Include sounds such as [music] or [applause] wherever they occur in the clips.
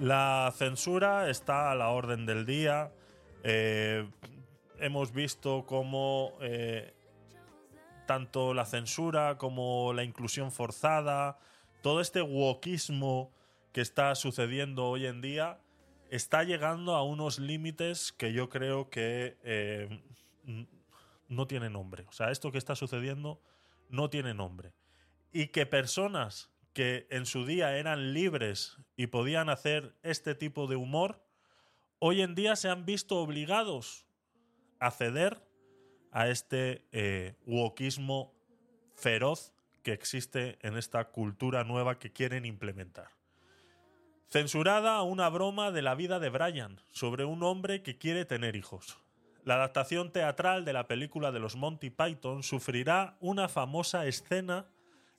La censura está a la orden del día. Eh, hemos visto cómo eh, tanto la censura como la inclusión forzada, todo este wokismo que está sucediendo hoy en día, está llegando a unos límites que yo creo que eh, no tiene nombre. O sea, esto que está sucediendo no tiene nombre. Y que personas que en su día eran libres y podían hacer este tipo de humor, hoy en día se han visto obligados a ceder a este eh, wokismo feroz que existe en esta cultura nueva que quieren implementar. Censurada una broma de la vida de Brian sobre un hombre que quiere tener hijos. La adaptación teatral de la película de los Monty Python sufrirá una famosa escena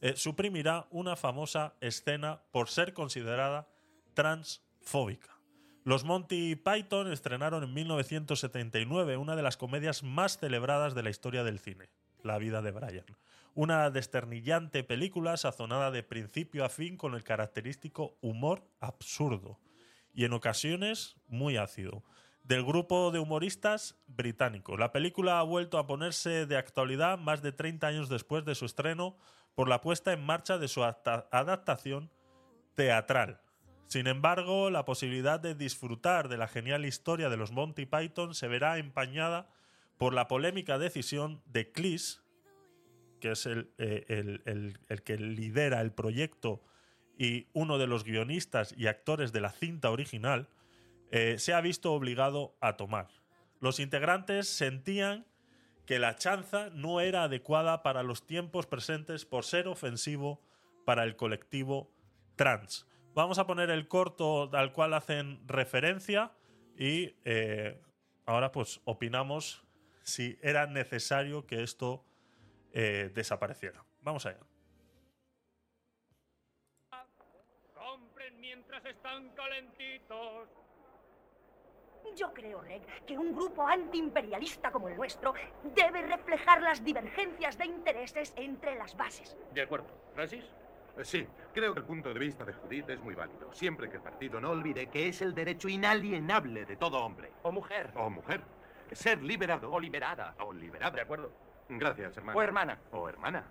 eh, suprimirá una famosa escena por ser considerada transfóbica. Los Monty Python estrenaron en 1979 una de las comedias más celebradas de la historia del cine, La vida de Brian. Una desternillante película sazonada de principio a fin con el característico humor absurdo y en ocasiones muy ácido del grupo de humoristas británicos. La película ha vuelto a ponerse de actualidad más de 30 años después de su estreno por la puesta en marcha de su adaptación teatral. Sin embargo, la posibilidad de disfrutar de la genial historia de los Monty Python se verá empañada por la polémica decisión de Cleese, que es el, eh, el, que lidera el proyecto y uno de los guionistas y actores de la cinta original, eh, se ha visto obligado a tomar. Los integrantes sentían que la chanza no era adecuada para los tiempos presentes por ser ofensivo para el colectivo trans. Vamos a poner el corto al cual hacen referencia y eh, ahora pues opinamos si era necesario que esto eh, desapareciera. Vamos allá. Compren mientras están calentitos. Yo creo, Reg, que un grupo antiimperialista como el nuestro debe reflejar las divergencias de intereses entre las bases. De acuerdo. ¿Francis? Eh, sí, creo que el punto de vista de Judith es muy válido. Siempre que el partido no olvide que es el derecho inalienable de todo hombre. O mujer. O mujer. Ser liberado. O liberada. O liberada. De acuerdo. Gracias, hermano. O hermana. O hermana.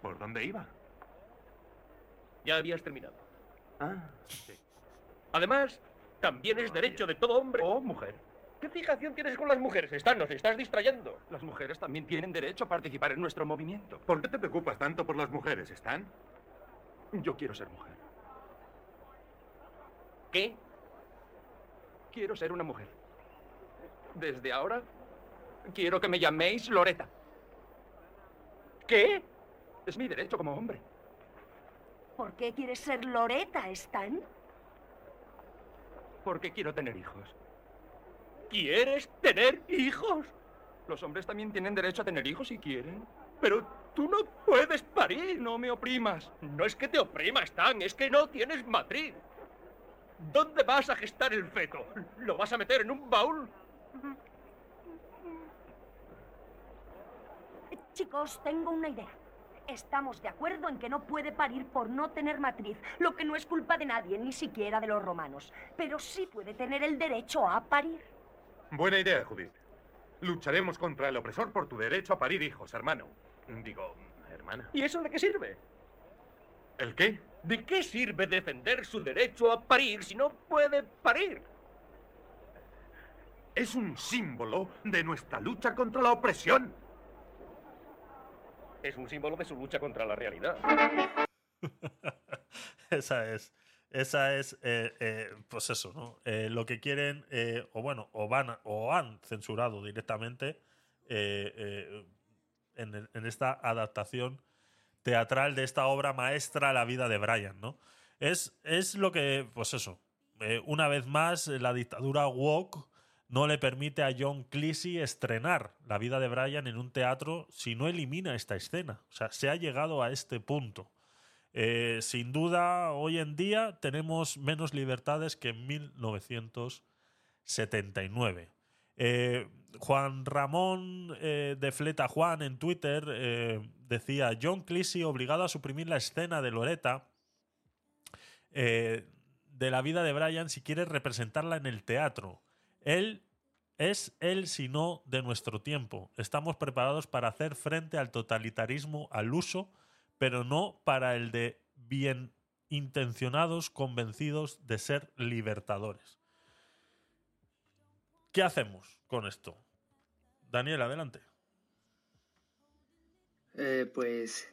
¿Por dónde iba? Ya habías terminado. Ah, sí. Además, también es derecho de todo hombre. O mujer. ¿Qué fijación tienes con las mujeres? Están, nos estás distrayendo. Las mujeres también tienen derecho a participar en nuestro movimiento. ¿Por qué te preocupas tanto por las mujeres, Stan? Yo quiero ser mujer. ¿Qué? Quiero ser una mujer. Desde ahora, quiero que me llaméis Loreta. ¿Qué? Es mi derecho como hombre. ¿Por qué quieres ser Loreta, Stan? Porque quiero tener hijos. ¿Quieres tener hijos? Los hombres también tienen derecho a tener hijos si quieren. Pero tú no puedes parir. No me oprimas. No es que te oprimas, Stan, es que no tienes matriz. ¿Dónde vas a gestar el feto? ¿Lo vas a meter en un baúl? Chicos, tengo una idea. Estamos de acuerdo en que no puede parir por no tener matriz, lo que no es culpa de nadie, ni siquiera de los romanos. Pero sí puede tener el derecho a parir. Buena idea, Judith. Lucharemos contra el opresor por tu derecho a parir hijos, hermano. Digo, hermana. ¿Y eso de qué sirve? ¿El qué? ¿De qué sirve defender su derecho a parir si no puede parir? Es un símbolo de nuestra lucha contra la opresión. Es un símbolo de su lucha contra la realidad. [laughs] esa es. Esa es, eh, eh, pues eso, ¿no? Eh, lo que quieren, o bueno, o van o han censurado directamente en, en, esta adaptación teatral de esta obra maestra, La vida de Brian, ¿no? Es, es lo que, pues eso, una vez más, la dictadura woke no le permite a John Cleese estrenar La vida de Brian en un teatro si no elimina esta escena. O sea, se ha llegado a este punto. Eh, sin duda, hoy en día tenemos menos libertades que en 1979. Eh, Juan Ramón eh, de Fleta Juan en Twitter decía, John Cleese obligado a suprimir la escena de Loreta de la vida de Brian si quieres representarla en el teatro. Él es el sino de nuestro tiempo. Estamos preparados para hacer frente al totalitarismo al uso, pero no para el de bien intencionados convencidos de ser libertadores. ¿Qué hacemos con esto? Daniel, adelante. Eh, pues,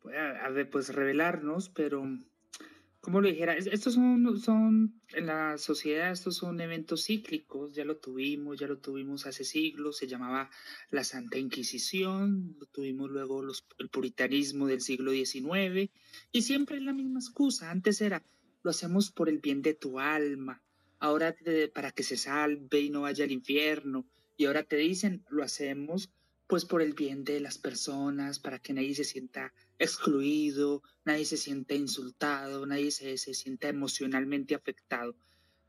pues, pues revelarnos, pero como lo dijera, estos son, son, en la sociedad, estos son eventos cíclicos, ya lo tuvimos, ya lo tuvimos hace siglos, se llamaba la Santa Inquisición, tuvimos luego los, el puritanismo del siglo XIX, y siempre es la misma excusa, antes era, lo hacemos por el bien de tu alma, ahora para que se salve y no vaya al infierno, y ahora te dicen, lo hacemos pues por el bien de las personas, para que nadie se sienta excluido, nadie se sienta insultado, nadie se, se sienta emocionalmente afectado.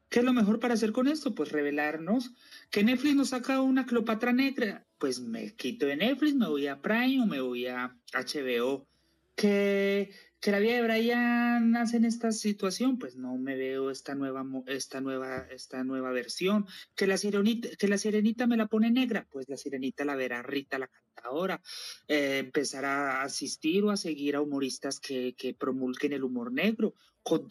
¿Qué es lo mejor para hacer con esto? Pues revelarnos que Netflix nos saca una Cleopatra negra. Pues me quito de Netflix, me voy a Prime o me voy a HBO. Que que la vida de Brian nace en esta situación, pues no me veo esta nueva, esta nueva, esta nueva versión. Que la, sirenita, que la sirenita me la pone negra, pues la sirenita la verá Rita la cantadora. Eh, empezar a asistir o a seguir a humoristas que, que promulguen el humor negro.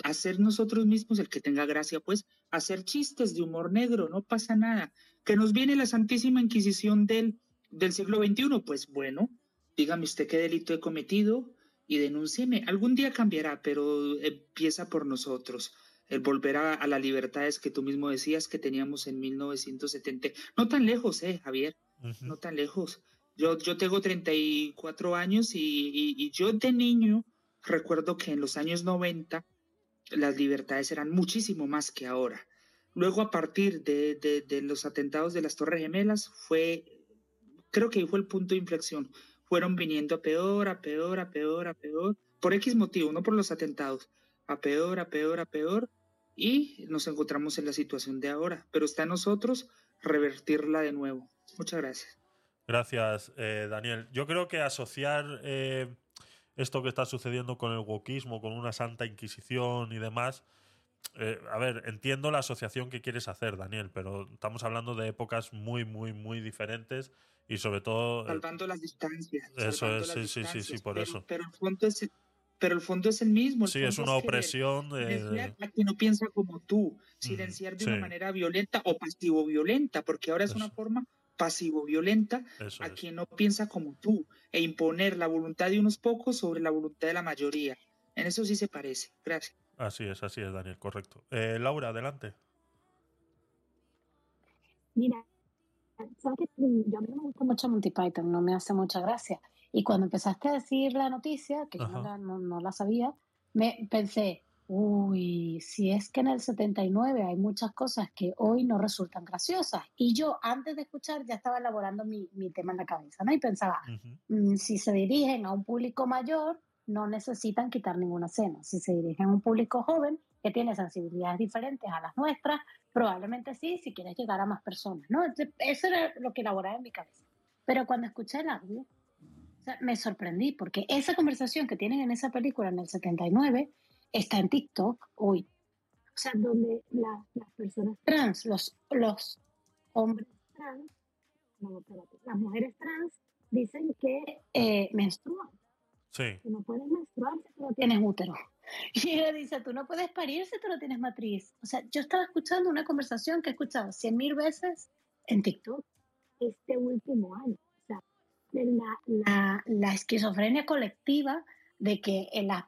hacer nosotros mismos el que tenga gracia, pues hacer chistes de humor negro, no pasa nada. Que nos viene la Santísima Inquisición del, del siglo XXI, pues bueno, dígame usted qué delito he cometido y denúncieme. Algún día cambiará, pero empieza por nosotros. El volver a, las libertades que tú mismo decías que teníamos en 1970. No tan lejos, eh, Javier. No tan lejos. Yo, yo tengo 34 años y, y, yo de niño recuerdo que en los años 90 las libertades eran muchísimo más que ahora. Luego, a partir de, de, de, los atentados de las Torres Gemelas, fue, creo que fue el punto de inflexión fueron viniendo a peor, a peor, a peor, a peor, por X motivo, no por los atentados, a peor, a peor, a peor, y nos encontramos en la situación de ahora, pero está en nosotros revertirla de nuevo. Muchas gracias. Gracias, eh, Daniel. Yo creo que asociar eh, esto que está sucediendo con el wokismo, con una santa inquisición y demás, eh, a ver, entiendo la asociación que quieres hacer, Daniel, pero estamos hablando de épocas muy, muy, muy diferentes y sobre todo... Eh, salvando las distancias. Eso es, sí, sí, sí, sí, por eso. Pero el fondo es, pero el fondo es el mismo. sí, es una opresión. De... A quien no piensa como tú, silenciar de una manera violenta o pasivo-violenta, porque ahora es una forma pasivo-violenta a quien no piensa como tú e imponer la voluntad de unos pocos sobre la voluntad de la mayoría. En eso sí se parece. Gracias. Así es, así es, Daniel, correcto. Eh, Laura, adelante. Mira, ¿sabes yo a mí no me gusta mucho Monty Python, no me hace mucha gracia. Y cuando empezaste a decir la noticia, que yo no la, sabía, me pensé, uy, si es que en el 79 hay muchas cosas que hoy no resultan graciosas. Y yo, antes de escuchar, ya estaba elaborando mi, tema en la cabeza, ¿no? Y pensaba, mm, si se dirigen a un público mayor, no necesitan quitar ninguna escena. Si se dirigen a un público joven que tiene sensibilidades diferentes a las nuestras, probablemente sí, si quieres llegar a más personas, ¿no? Eso era lo que elaboraba en mi cabeza. Pero cuando escuché el audio, me sorprendí porque esa conversación que tienen en esa película en el 79 está en TikTok hoy. O sea, donde las personas trans, los, los hombres trans, no, espérate, las mujeres trans dicen que eh, menstruan. Sí. Que no puedes menstruar si no tienes útero. [laughs] Y ella dice, tú no puedes parir si tú no tienes matriz. O sea, yo estaba escuchando una conversación que he escuchado cien mil veces en TikTok este último año. O sea, la, la, la esquizofrenia colectiva de que en las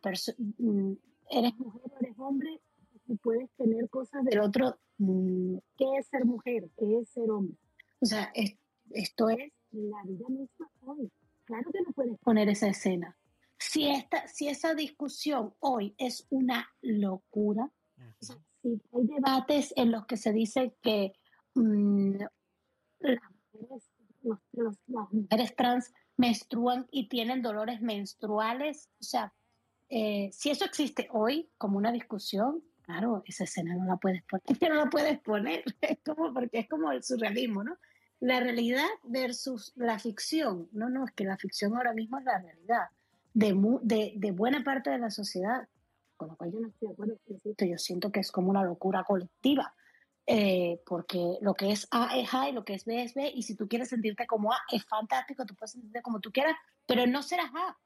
mm, eres mujer o eres hombre y puedes tener cosas del otro. Mm, ¿Qué es ser mujer? ¿Qué es ser hombre? O sea, esto es la vida misma hoy. Claro que no puedes poner esa escena si, esta, si esa discusión hoy es una locura, si hay debates en los que se dice que mm, las, mujeres, trans menstruan y tienen dolores menstruales, o sea, eh, si eso existe hoy como una discusión, claro, esa escena no la puedes poner, es que no la puedes poner, [laughs] es como, porque es como el surrealismo, ¿no? La realidad versus la ficción, no, no, es que la ficción ahora mismo es la realidad de, de, buena parte de la sociedad. con lo cual yo no estoy de acuerdo. Yo siento que es como una locura colectiva. Eh, porque lo que es A es A y lo que es B es B, y si tú quieres sentirte como A, es fantástico, tú puedes sentirte como tú quieras, pero no serás A.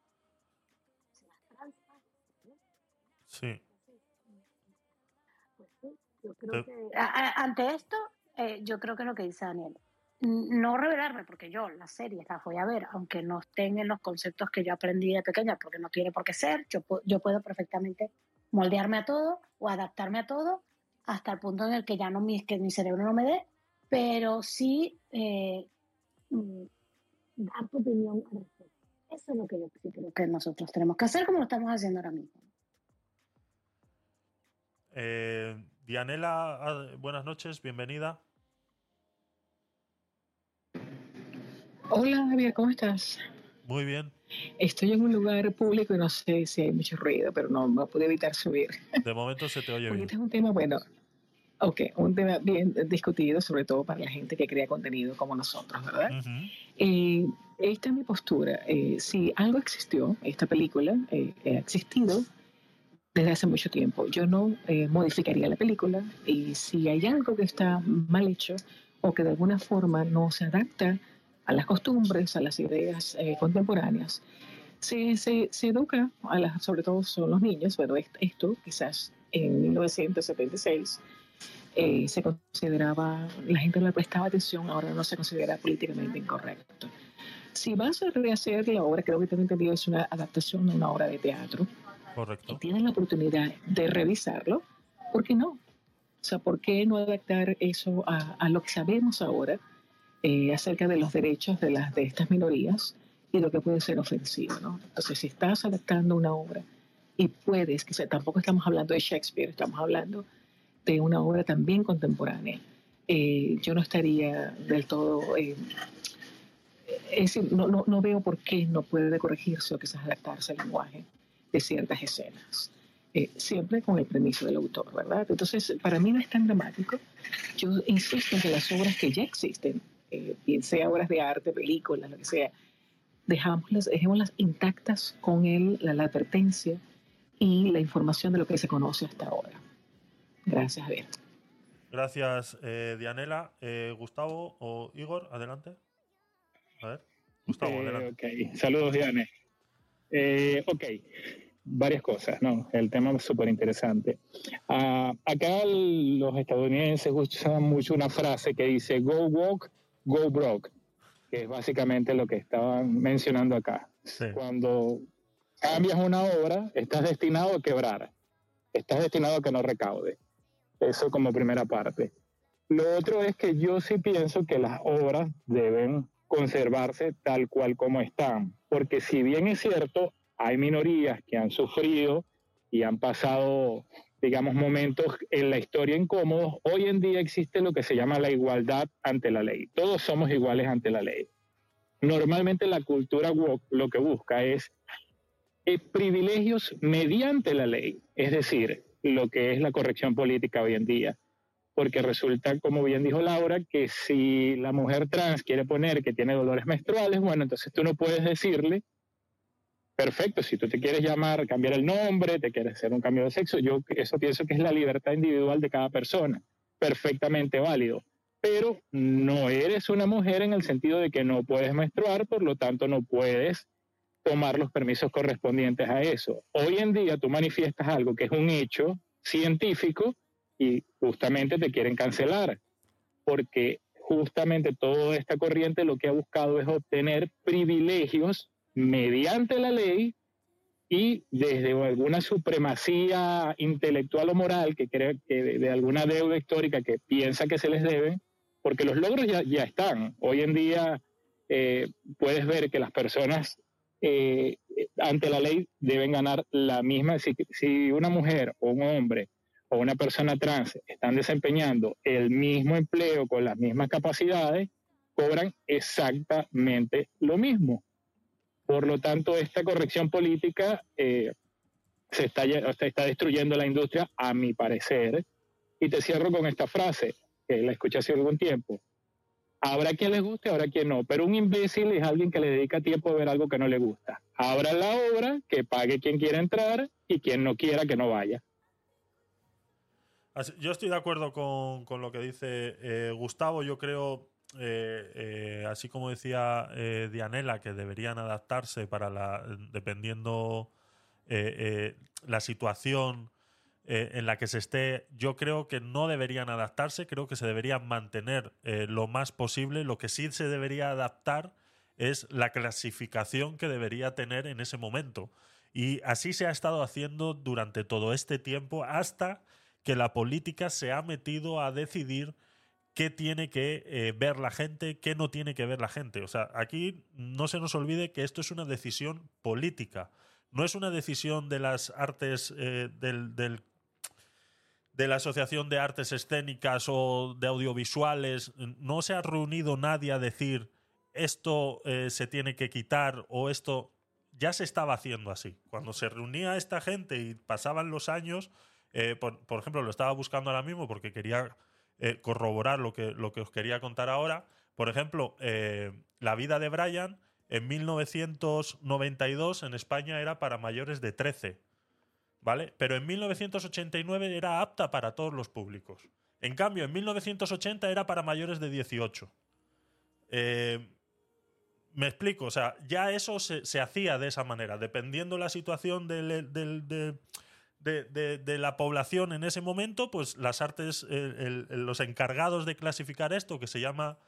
Sí. Pues ante esto, eh, yo creo que lo que dice Daniel. No revelarme, porque yo las series las voy a ver, aunque no estén en los conceptos que yo aprendí de pequeña, porque no tiene por qué ser. Yo, yo puedo perfectamente moldearme a todo o adaptarme a todo hasta el punto en el que ya no mi, que mi cerebro no me dé, pero sí eh, mm, dar tu opinión al respecto. Eso es lo que yo sí creo que nosotros tenemos que hacer como lo estamos haciendo ahora mismo. Eh, Dianela, ah, buenas noches, bienvenida. Hola Javier, ¿cómo estás? Muy bien. Estoy en un lugar público y no sé si hay mucho ruido, pero no, no pude evitar subir. De momento se te oye [laughs] bien. Este es un tema, bueno, ok, un tema bien discutido, sobre todo para la gente que crea contenido como nosotros, ¿verdad? Eh, esta es mi postura. Eh, si algo existió, esta película eh, ha existido desde hace mucho tiempo. Yo no modificaría la película y si hay algo que está mal hecho o que de alguna forma no se adapta a las costumbres, a las ideas contemporáneas, se, se, se, educa, a las, sobre todo son los niños, bueno, esto quizás en 1976 eh, se consideraba, la gente no le prestaba atención, ahora no se considera políticamente incorrecto. Si vas a rehacer la obra, creo que tengo entendido es una adaptación de una obra de teatro. Correcto. Y tienes la oportunidad de revisarlo, ¿por qué no? O sea, ¿por qué no adaptar eso a, a lo que sabemos ahora eh, acerca de los derechos de, las, de estas minorías y lo que puede ser ofensivo, ¿no? Entonces, si estás adaptando una obra y puedes, que sea, tampoco estamos hablando de Shakespeare, estamos hablando de una obra también contemporánea, eh, yo no estaría del todo... Eh, es decir, no, no, no, veo por qué no puede corregirse o quizás adaptarse al lenguaje de ciertas escenas. Eh, siempre con el permiso del autor, ¿verdad? Entonces, para mí no es tan dramático. Yo insisto en que las obras que ya existen, eh, bien sea obras de arte, películas, lo que sea, dejámoslas, dejémoslas intactas con el, la, la advertencia y la información de lo que se conoce hasta ahora. Gracias, Javier. Gracias, eh, Dianela. Eh, Gustavo o Igor, adelante. A ver, Gustavo, Eh, adelante. ok, saludos, Diane. Eh, ok, varias cosas, ¿no? El tema es súper interesante. Ah, acá el- los estadounidenses usan mucho una frase que dice go walk, go broke, que es básicamente lo que estaban mencionando acá. Sí. Cuando cambias una obra, estás destinado a quebrar, estás destinado a que no recaude. Eso como primera parte. Lo otro es que yo sí pienso que las obras deben conservarse tal cual como están, porque si bien es cierto, hay minorías que han sufrido y han pasado, digamos, momentos en la historia incómodos, hoy en día existe lo que se llama la igualdad ante la ley. Todos somos iguales ante la ley. Normalmente la cultura woke lo que busca es eh, privilegios mediante la ley, es decir, lo que es la corrección política hoy en día porque resulta, como bien dijo Laura, que si la mujer trans quiere poner que tiene dolores menstruales, bueno, entonces tú no puedes decirle, perfecto, si tú te quieres llamar, cambiar el nombre, te quieres hacer un cambio de sexo, yo eso pienso que es la libertad individual de cada persona, perfectamente válido. Pero no eres una mujer en el sentido de que no puedes menstruar, por lo tanto no puedes tomar los permisos correspondientes a eso. Hoy en día tú manifiestas algo que es un hecho científico, y justamente te quieren cancelar, porque justamente toda esta corriente lo que ha buscado es obtener privilegios mediante la ley y desde alguna supremacía intelectual o moral que cree que de, alguna deuda histórica que piensa que se les debe, porque los logros ya, están. Hoy en día eh, puedes ver que las personas eh, ante la ley deben ganar la misma, si una mujer o un hombre o una persona trans están desempeñando el mismo empleo con las mismas capacidades, cobran exactamente lo mismo. Por lo tanto, esta corrección política eh, se, está, está destruyendo la industria, a mi parecer. Y te cierro con esta frase, que la escuché hace algún tiempo. Habrá quien le guste, habrá quien no, pero un imbécil es alguien que le dedica tiempo a ver algo que no le gusta. Abra la obra, que pague quien quiera entrar y quien no quiera que no vaya. Yo estoy de acuerdo con, lo que dice eh, Gustavo. Yo creo, eh, eh, así como decía Dianela, que deberían adaptarse para la, dependiendo la situación en la que se esté. Yo creo que no deberían adaptarse. Creo que se deberían mantener lo más posible. Lo que sí se debería adaptar es la clasificación que debería tener en ese momento. Y así se ha estado haciendo durante todo este tiempo hasta que la política se ha metido a decidir qué tiene que eh, ver la gente, qué no tiene que ver la gente. O sea, aquí no se nos olvide que esto es una decisión política, no es una decisión de las artes eh, del, de la Asociación de Artes Escénicas o de Audiovisuales. No se ha reunido nadie a decir esto eh, se tiene que quitar o esto ya se estaba haciendo así. Cuando se reunía esta gente y pasaban los años, por, ejemplo, lo estaba buscando ahora mismo porque quería eh, corroborar lo que, lo que os quería contar ahora. Por ejemplo, eh, la vida de Brian en 1992 en España era para mayores de 13, ¿vale? Pero en 1989 era apta para todos los públicos. En cambio, en 1980 era para mayores de 18. me explico, o sea, ya eso se, hacía de esa manera, dependiendo la situación del, de, la población en ese momento, pues las artes, los encargados de clasificar esto, que se llama,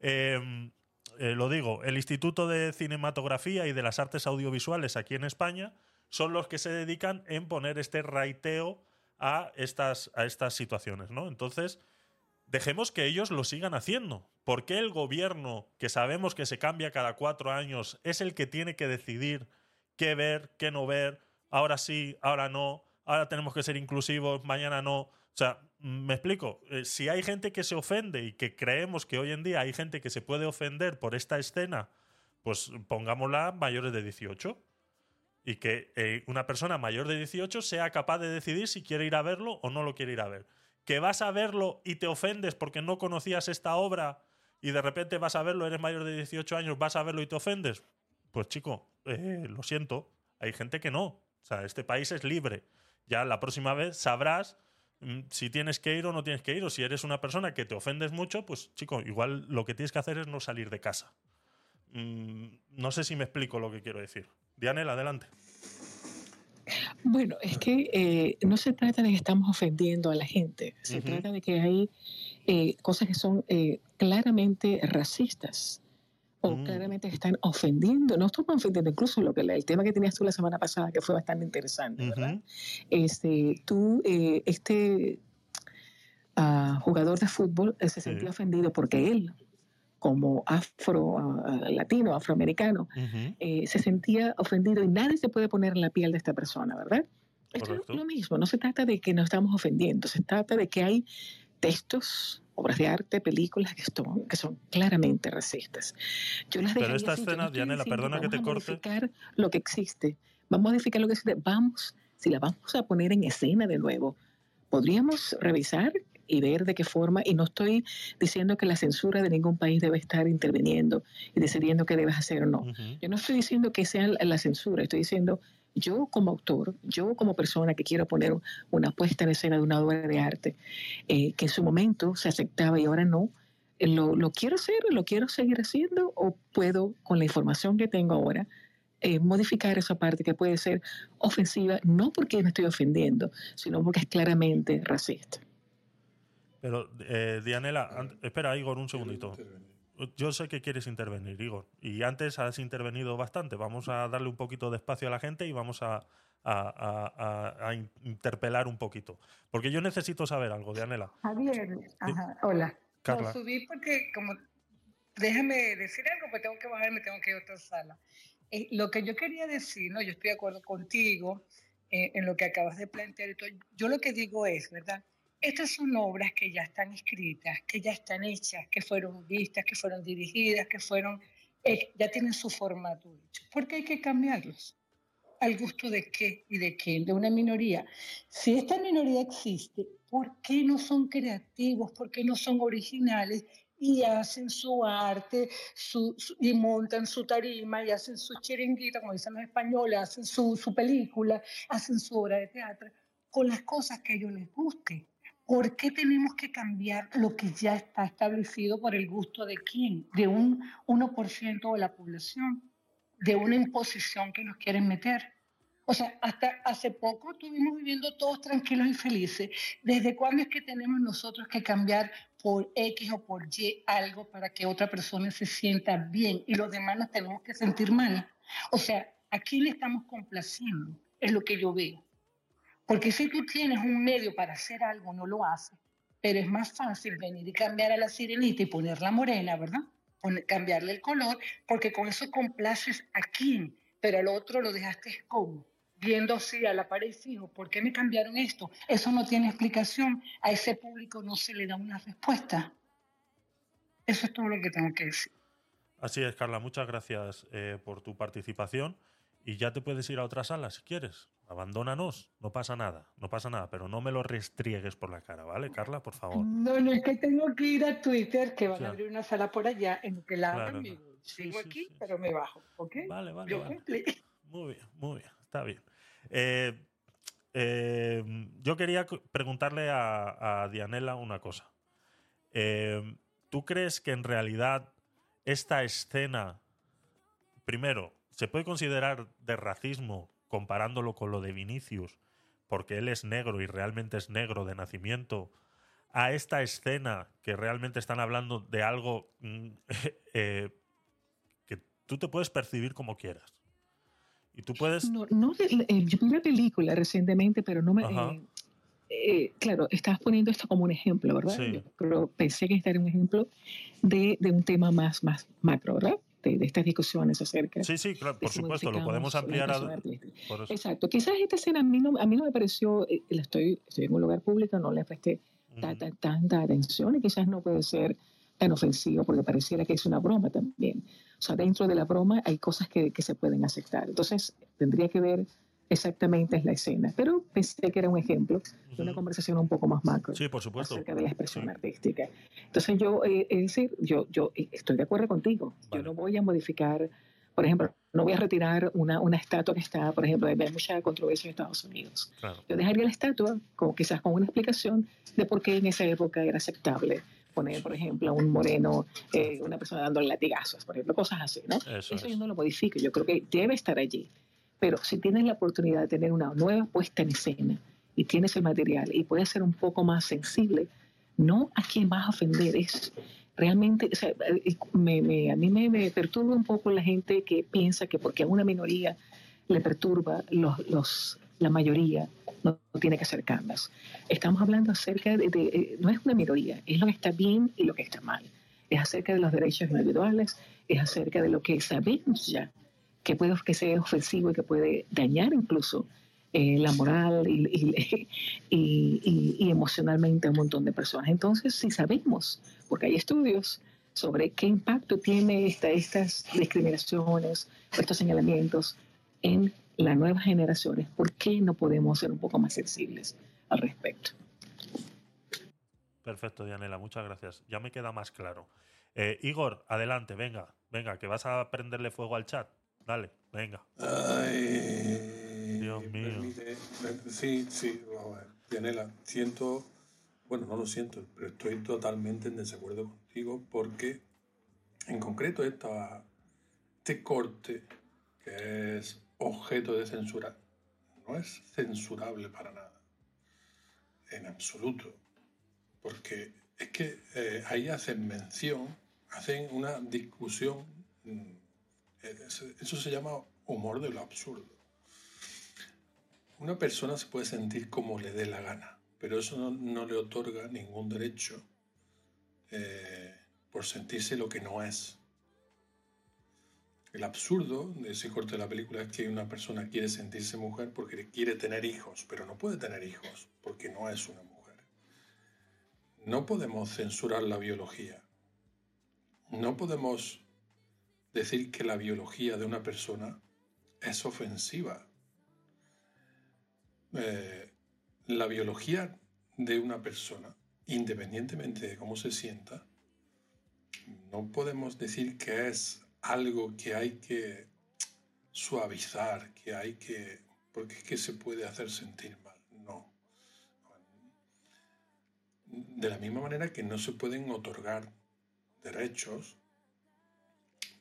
em, eh, lo digo, el Instituto de Cinematografía y de las Artes Audiovisuales aquí en España, son los que se dedican en poner este raiteo a estas, a estas situaciones, ¿no? Entonces, dejemos que ellos lo sigan haciendo. ¿Por qué el gobierno, que sabemos que se cambia cada cuatro años, es el que tiene que decidir qué ver, qué no ver, ahora sí, ahora no? Ahora tenemos que ser inclusivos, mañana no. O sea, me explico, eh, si hay gente que se ofende y que creemos que hoy en día hay gente que se puede ofender por esta escena, pues pongámosla mayores de 18. Y que eh, una persona mayor de 18 sea capaz de decidir si quiere ir a verlo o no lo quiere ir a ver. Que vas a verlo y te ofendes porque no conocías esta obra y de repente vas a verlo, eres mayor de 18 años, vas a verlo y te ofendes. Pues chico, eh, lo siento, hay gente que no. O sea, este país es libre ya la próxima vez sabrás mm, si tienes que ir o no tienes que ir. O si eres una persona que te ofendes mucho, pues chico, igual lo que tienes que hacer es no salir de casa. Mm, no sé si me explico lo que quiero decir. Dianel, adelante. Bueno, es que eh, no se trata de que estamos ofendiendo a la gente, se trata de que hay eh, cosas que son eh, claramente racistas o mm. claramente están ofendiendo, no estamos ofendiendo, incluso lo que el tema que tenías tú la semana pasada, que fue bastante interesante, ¿verdad? Este, tú, eh, este uh, jugador de fútbol se sentía ofendido porque él, como afro uh, latino, afroamericano, eh, se sentía ofendido y nadie se puede poner en la piel de esta persona, ¿verdad? Esto es lo mismo, no se trata de que nos estamos ofendiendo, se trata de que hay textos obras de arte, películas que son, que son claramente racistas. Yo las Pero esta escena, Dianela, perdona que te corte. Vamos a modificar lo que existe. Vamos a modificar lo que existe. Vamos, si la vamos a poner en escena de nuevo, podríamos revisar y ver de qué forma, y no estoy diciendo que la censura de ningún país debe estar interviniendo y decidiendo qué debes hacer o no. Yo no estoy diciendo que sea la censura, estoy diciendo yo como autor, yo como persona que quiero poner una puesta en escena de una obra de arte, eh, que en su momento se aceptaba y ahora no, eh, ¿lo, ¿lo, quiero hacer, lo quiero seguir haciendo o puedo, con la información que tengo ahora, eh, modificar esa parte que puede ser ofensiva, no porque me estoy ofendiendo, sino porque es claramente racista? Pero, Dianela, espera, Igor, un segundito. Yo sé que quieres intervenir, Igor, y antes has intervenido bastante. Vamos a darle un poquito de espacio a la gente y vamos a, interpelar un poquito. Porque yo necesito saber algo, Dianela. Javier, ajá, hola. Carla. subí porque, como, déjame decir algo, pues tengo que bajar, me tengo que ir a otra sala. Eh, lo que yo quería decir, no, yo estoy de acuerdo contigo eh, en lo que acabas de plantear. Yo lo que digo es, ¿verdad? Estas son obras que ya están escritas, que ya están hechas, que fueron vistas, que fueron dirigidas, que fueron, eh, ya tienen su formato hecho. ¿Por qué hay que cambiarlos? ¿Al gusto de qué y de quién? De una minoría. Si esta minoría existe, ¿por qué no son creativos? ¿Por qué no son originales y hacen su arte y montan su tarima y hacen su chiringuita, como dicen los españoles, hacen su, su película, hacen su obra de teatro, con las cosas que a ellos les guste. ¿Por qué tenemos que cambiar lo que ya está establecido por el gusto de quién? De un 1% de la población, de una imposición que nos quieren meter. O sea, hasta hace poco estuvimos viviendo todos tranquilos y felices. ¿Desde cuándo es que tenemos nosotros que cambiar por X o por Y algo para que otra persona se sienta bien y los demás nos tenemos que sentir mal? O sea, ¿a quién le estamos complaciendo? Es lo que yo veo. Porque si tú tienes un medio para hacer algo, no lo haces. Pero es más fácil venir y cambiar a la sirenita y ponerla morena, ¿verdad? cambiarle el color, porque con eso complaces a quién, pero al otro lo dejaste como viendo así a la pared fijo, ¿por qué me cambiaron esto? Eso no tiene explicación. A ese público no se le da una respuesta. Eso es todo lo que tengo que decir. Así es, Carla. Muchas gracias eh, por tu participación. Y ya te puedes ir a otra sala si quieres abandónanos, no pasa nada, no pasa nada, pero no me lo restriegues por la cara, ¿vale, Carla? Por favor. No, no, es que tengo que ir a Twitter, que van a abrir una sala por allá en que la claro, Sigo aquí, pero me bajo, ¿ok? Vale, vale. [laughs] Muy bien, muy bien, está bien. Eh, eh, yo quería preguntarle a, a Dianela una cosa. Eh, ¿Tú crees que en realidad esta escena, primero, se puede considerar de racismo comparándolo con lo de Vinicius, porque él es negro y realmente es negro de nacimiento, a esta escena que realmente están hablando de algo mm, [laughs] eh, que tú te puedes percibir como quieras. Y tú puedes... No, no eh, yo vi una película recientemente, pero no me... Eh, claro, estabas poniendo esto como un ejemplo, ¿verdad? pero pensé que este era un ejemplo de, de, un tema más, más macro, ¿verdad? De, estas discusiones acerca. Sí, sí, claro, por supuesto, lo podemos ampliar a. Exacto. Quizás esta escena a mí no, a mí no me pareció, eh, estoy, estoy en un lugar público, no le presté tanta, atención y quizás no puede ser tan ofensivo porque pareciera que es una broma también. O sea, dentro de la broma hay cosas que, que se pueden aceptar. Entonces, tendría que ver exactamente es la escena, pero pensé que era un ejemplo de una conversación un poco más macro. Sí, por supuesto. Acerca de la expresión artística. Entonces yo, eh, es decir, yo, yo eh, estoy de acuerdo contigo. Yo no voy a modificar, por ejemplo, no voy a retirar una, una estatua que está, por ejemplo, hay mucha controversia en Estados Unidos. Yo dejaría la estatua quizás con una explicación de por qué en esa época era aceptable poner, por ejemplo, a un moreno, eh, una persona dando latigazos, por ejemplo, cosas así, ¿no? Eso, Eso yo no lo modifico, yo creo que debe estar allí. Pero si tienes la oportunidad de tener una nueva puesta en escena y tienes el material y puedes ser un poco más sensible, no a quien vas a ofender, es realmente, o sea, me, a mí me, perturba un poco la gente que piensa que porque a una minoría le perturba, los, los, la mayoría no, tiene que hacer cambios. Estamos hablando acerca de, eh, no es una minoría, es lo que está bien y lo que está mal. Es acerca de los derechos individuales, es acerca de lo que sabemos ya que puede que sea ofensivo y que puede dañar incluso eh, la moral y, y, emocionalmente a un montón de personas. Entonces, si sabemos, porque hay estudios sobre qué impacto tiene esta, estas discriminaciones, estos señalamientos en las nuevas generaciones, ¿por qué no podemos ser un poco más sensibles al respecto? Perfecto, Dianela, muchas gracias. Ya me queda más claro. Eh, Igor, adelante, venga, venga, que vas a prenderle fuego al chat. Dale, venga. Ay, Dios mío. sí, sí, vamos a ver. Siento, bueno, no lo siento, pero estoy totalmente en desacuerdo contigo porque en concreto esta, este corte, que es objeto de censura, no es censurable para nada, en absoluto, porque es que eh, ahí hacen mención, hacen una discusión mm, eso se llama humor de lo absurdo. Una persona se puede sentir como le dé la gana, pero eso no, le otorga ningún derecho eh, por sentirse lo que no es. El absurdo de ese corte de la película es que una persona quiere sentirse mujer porque quiere tener hijos, pero no puede tener hijos porque no es una mujer. No podemos censurar la biología. No podemos decir que la biología de una persona es ofensiva. Eh, la biología de una persona, independientemente de cómo se sienta, no podemos decir que es algo que hay que suavizar, que hay que... porque es que se puede hacer sentir mal. No. De la misma manera que no se pueden otorgar derechos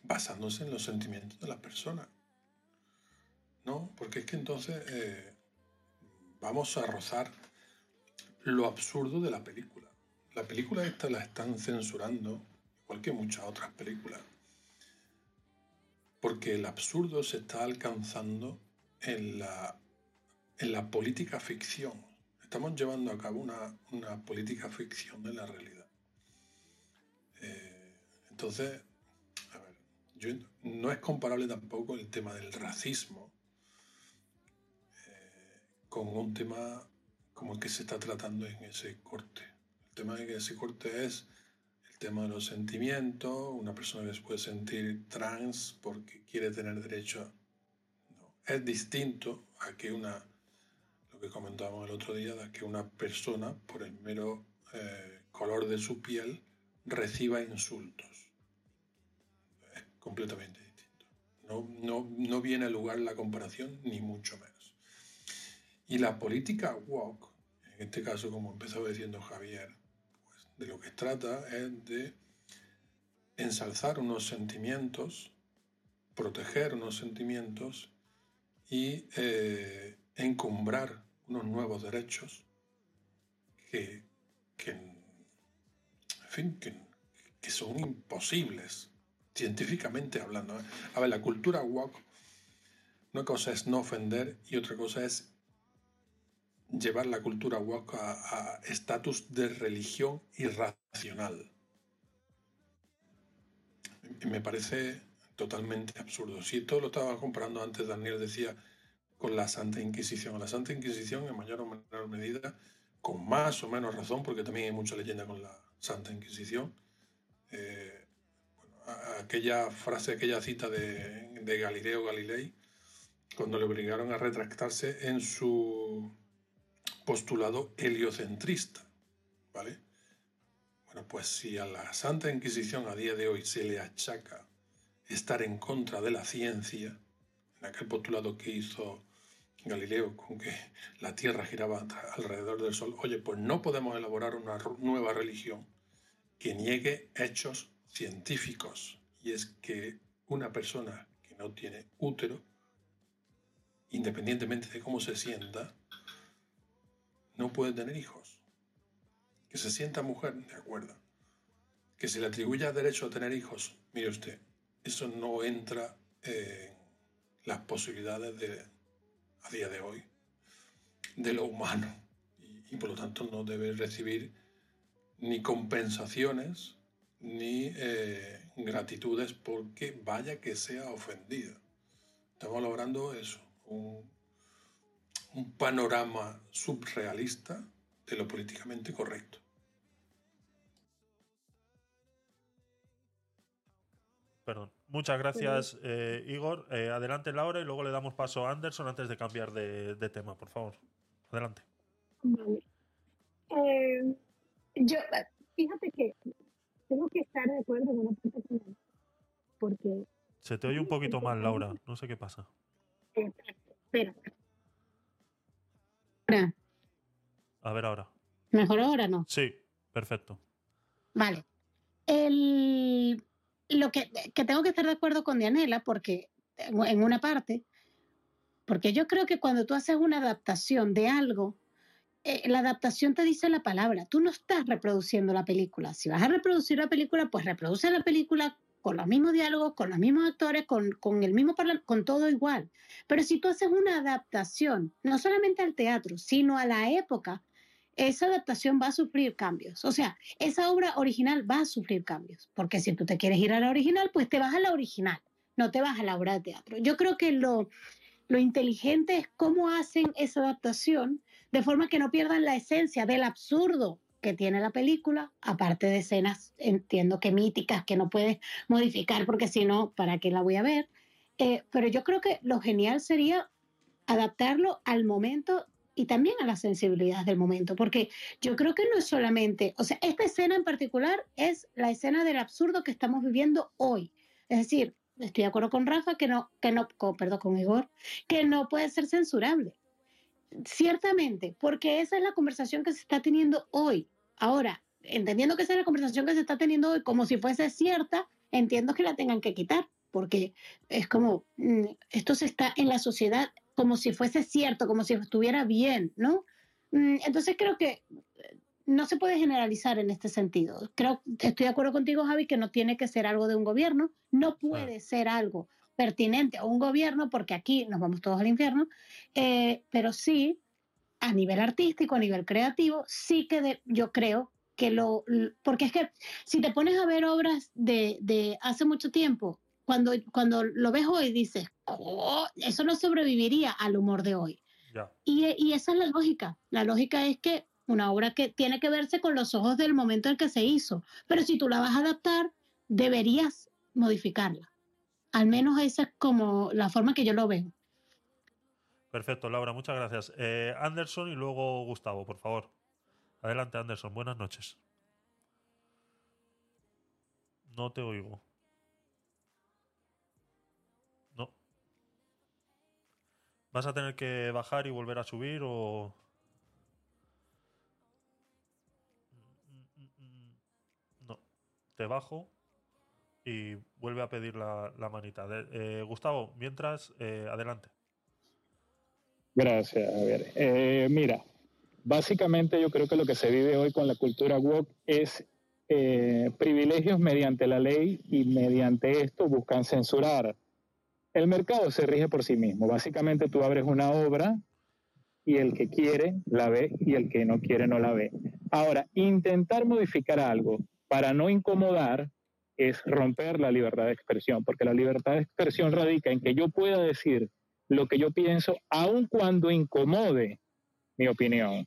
basándose en los sentimientos de las personas. No, porque es que entonces eh, vamos a rozar lo absurdo de la película. La película esta la están censurando, igual que muchas otras películas, porque el absurdo se está alcanzando en la, en la política ficción. Estamos llevando a cabo una, política ficción de la realidad. Eh, entonces, no es comparable tampoco el tema del racismo eh, con un tema como el que se está tratando en ese corte. El tema de ese corte es el tema de los sentimientos, una persona que se puede sentir trans porque quiere tener derecho. Es distinto a que una, lo que comentábamos el otro día, de que una persona, por el mero eh, color de su piel, reciba insultos. Completamente distinto. No, no, no viene a lugar la comparación, ni mucho menos. Y la política walk, en este caso, como empezaba diciendo Javier, pues de lo que trata es de ensalzar unos sentimientos, proteger unos sentimientos y eh, encumbrar unos nuevos derechos que, fin, que, que, son imposibles, científicamente hablando. ¿eh? A ver, la cultura walk, una cosa es no ofender y otra cosa es llevar la cultura woke a estatus de religión irracional. Me parece totalmente absurdo. Si esto lo estaba comparando antes, Daniel decía, con la Santa Inquisición. La Santa Inquisición, en mayor o menor medida, con más o menos razón, porque también hay mucha leyenda con la Santa Inquisición. Eh, aquella frase, aquella cita de, Galileo Galilei, cuando le obligaron a retractarse en su postulado heliocentrista. ¿Vale? Bueno, pues si a la Santa Inquisición a día de hoy se le achaca estar en contra de la ciencia, en aquel postulado que hizo Galileo con que la Tierra giraba alrededor del Sol, oye, pues no podemos elaborar una nueva religión que niegue hechos científicos. Y es que una persona que no tiene útero, independientemente de cómo se sienta, no puede tener hijos. Que se sienta mujer, de acuerdo. Que se le atribuya derecho a tener hijos, mire usted, eso no entra en las posibilidades de, a día de hoy de lo humano y, por lo tanto no debe recibir ni compensaciones ni eh, gratitudes porque vaya que sea ofendida. Estamos logrando eso, un un panorama subrealista de lo políticamente correcto. Perdón. Muchas gracias, eh, Igor. Eh, adelante, Laura, y luego le damos paso a Anderson antes de cambiar de, tema, por favor. Adelante. Vale. Eh, yo, fíjate que tengo que estar de acuerdo con una parte final. Porque. Se te oye un poquito mal, Laura. No sé qué pasa. Espera. A ver ahora. ¿Mejor ahora no? Sí, perfecto. Vale. El, lo que, tengo que estar de acuerdo con Dianela, porque en una parte, porque yo creo que cuando tú haces una adaptación de algo, eh, la adaptación te dice la palabra, tú no estás reproduciendo la película. Si vas a reproducir la película, pues reproduce la película con los mismos diálogos, con los mismos actores, con, con el mismo con todo igual. Pero si tú haces una adaptación, no solamente al teatro, sino a la época, esa adaptación va a sufrir cambios. O sea, esa obra original va a sufrir cambios, porque si tú te quieres ir a la original, pues te vas a la original, no te vas a la obra de teatro. Yo creo que lo, lo inteligente es cómo hacen esa adaptación de forma que no pierdan la esencia del absurdo que tiene la película, aparte de escenas, entiendo que míticas, que no puedes modificar porque si no, ¿para qué la voy a ver? Eh, pero yo creo que lo genial sería adaptarlo al momento y también a las sensibilidades del momento, porque yo creo que no es solamente, o sea, esta escena en particular es la escena del absurdo que estamos viviendo hoy. Es decir, estoy de acuerdo con Rafa que no, que no, perdón, con Igor, que no puede ser censurable. Ciertamente, porque esa es la conversación que se está teniendo hoy. Ahora, entendiendo que esa es la conversación que se está teniendo hoy como si fuese cierta, entiendo que la tengan que quitar, porque es como, mm, esto se está en la sociedad como si fuese cierto, como si estuviera bien, ¿no? Mm, entonces creo que eh, no se puede generalizar en este sentido. Creo, estoy de acuerdo contigo, Javi, que no tiene que ser algo de un gobierno, no puede ser algo pertinente a un gobierno, porque aquí nos vamos todos al infierno, eh, pero sí, a nivel artístico, a nivel creativo, sí que yo creo que lo, porque es que si te pones a ver obras de, de hace mucho tiempo cuando, cuando lo ves hoy dices, oh, eso no sobreviviría al humor de hoy. Y, y, esa es la lógica. La lógica es que una obra que tiene que verse con los ojos del momento en que se hizo, pero si tú la vas a adaptar, deberías modificarla. Al menos esa es como la forma que yo lo veo. Perfecto, Laura, muchas gracias. Eh, Anderson y luego Gustavo, por favor. Adelante, Anderson. Buenas noches. No te oigo. ¿Vas a tener que bajar y volver a subir o...? No. Te bajo y vuelve a pedir la, manita. Eh, Gustavo, mientras, eh, adelante. Gracias, Javier. Eh, mira, básicamente yo creo que lo que se vive hoy con la cultura woke es privilegios mediante la ley y mediante esto buscan censurar el mercado se rige por sí mismo. Básicamente tú abres una obra y el que quiere la ve y el que no quiere no la ve. Ahora, intentar modificar algo para no incomodar es romper la libertad de expresión, porque la libertad de expresión radica en que yo pueda decir lo que yo pienso, aun cuando incomode mi opinión.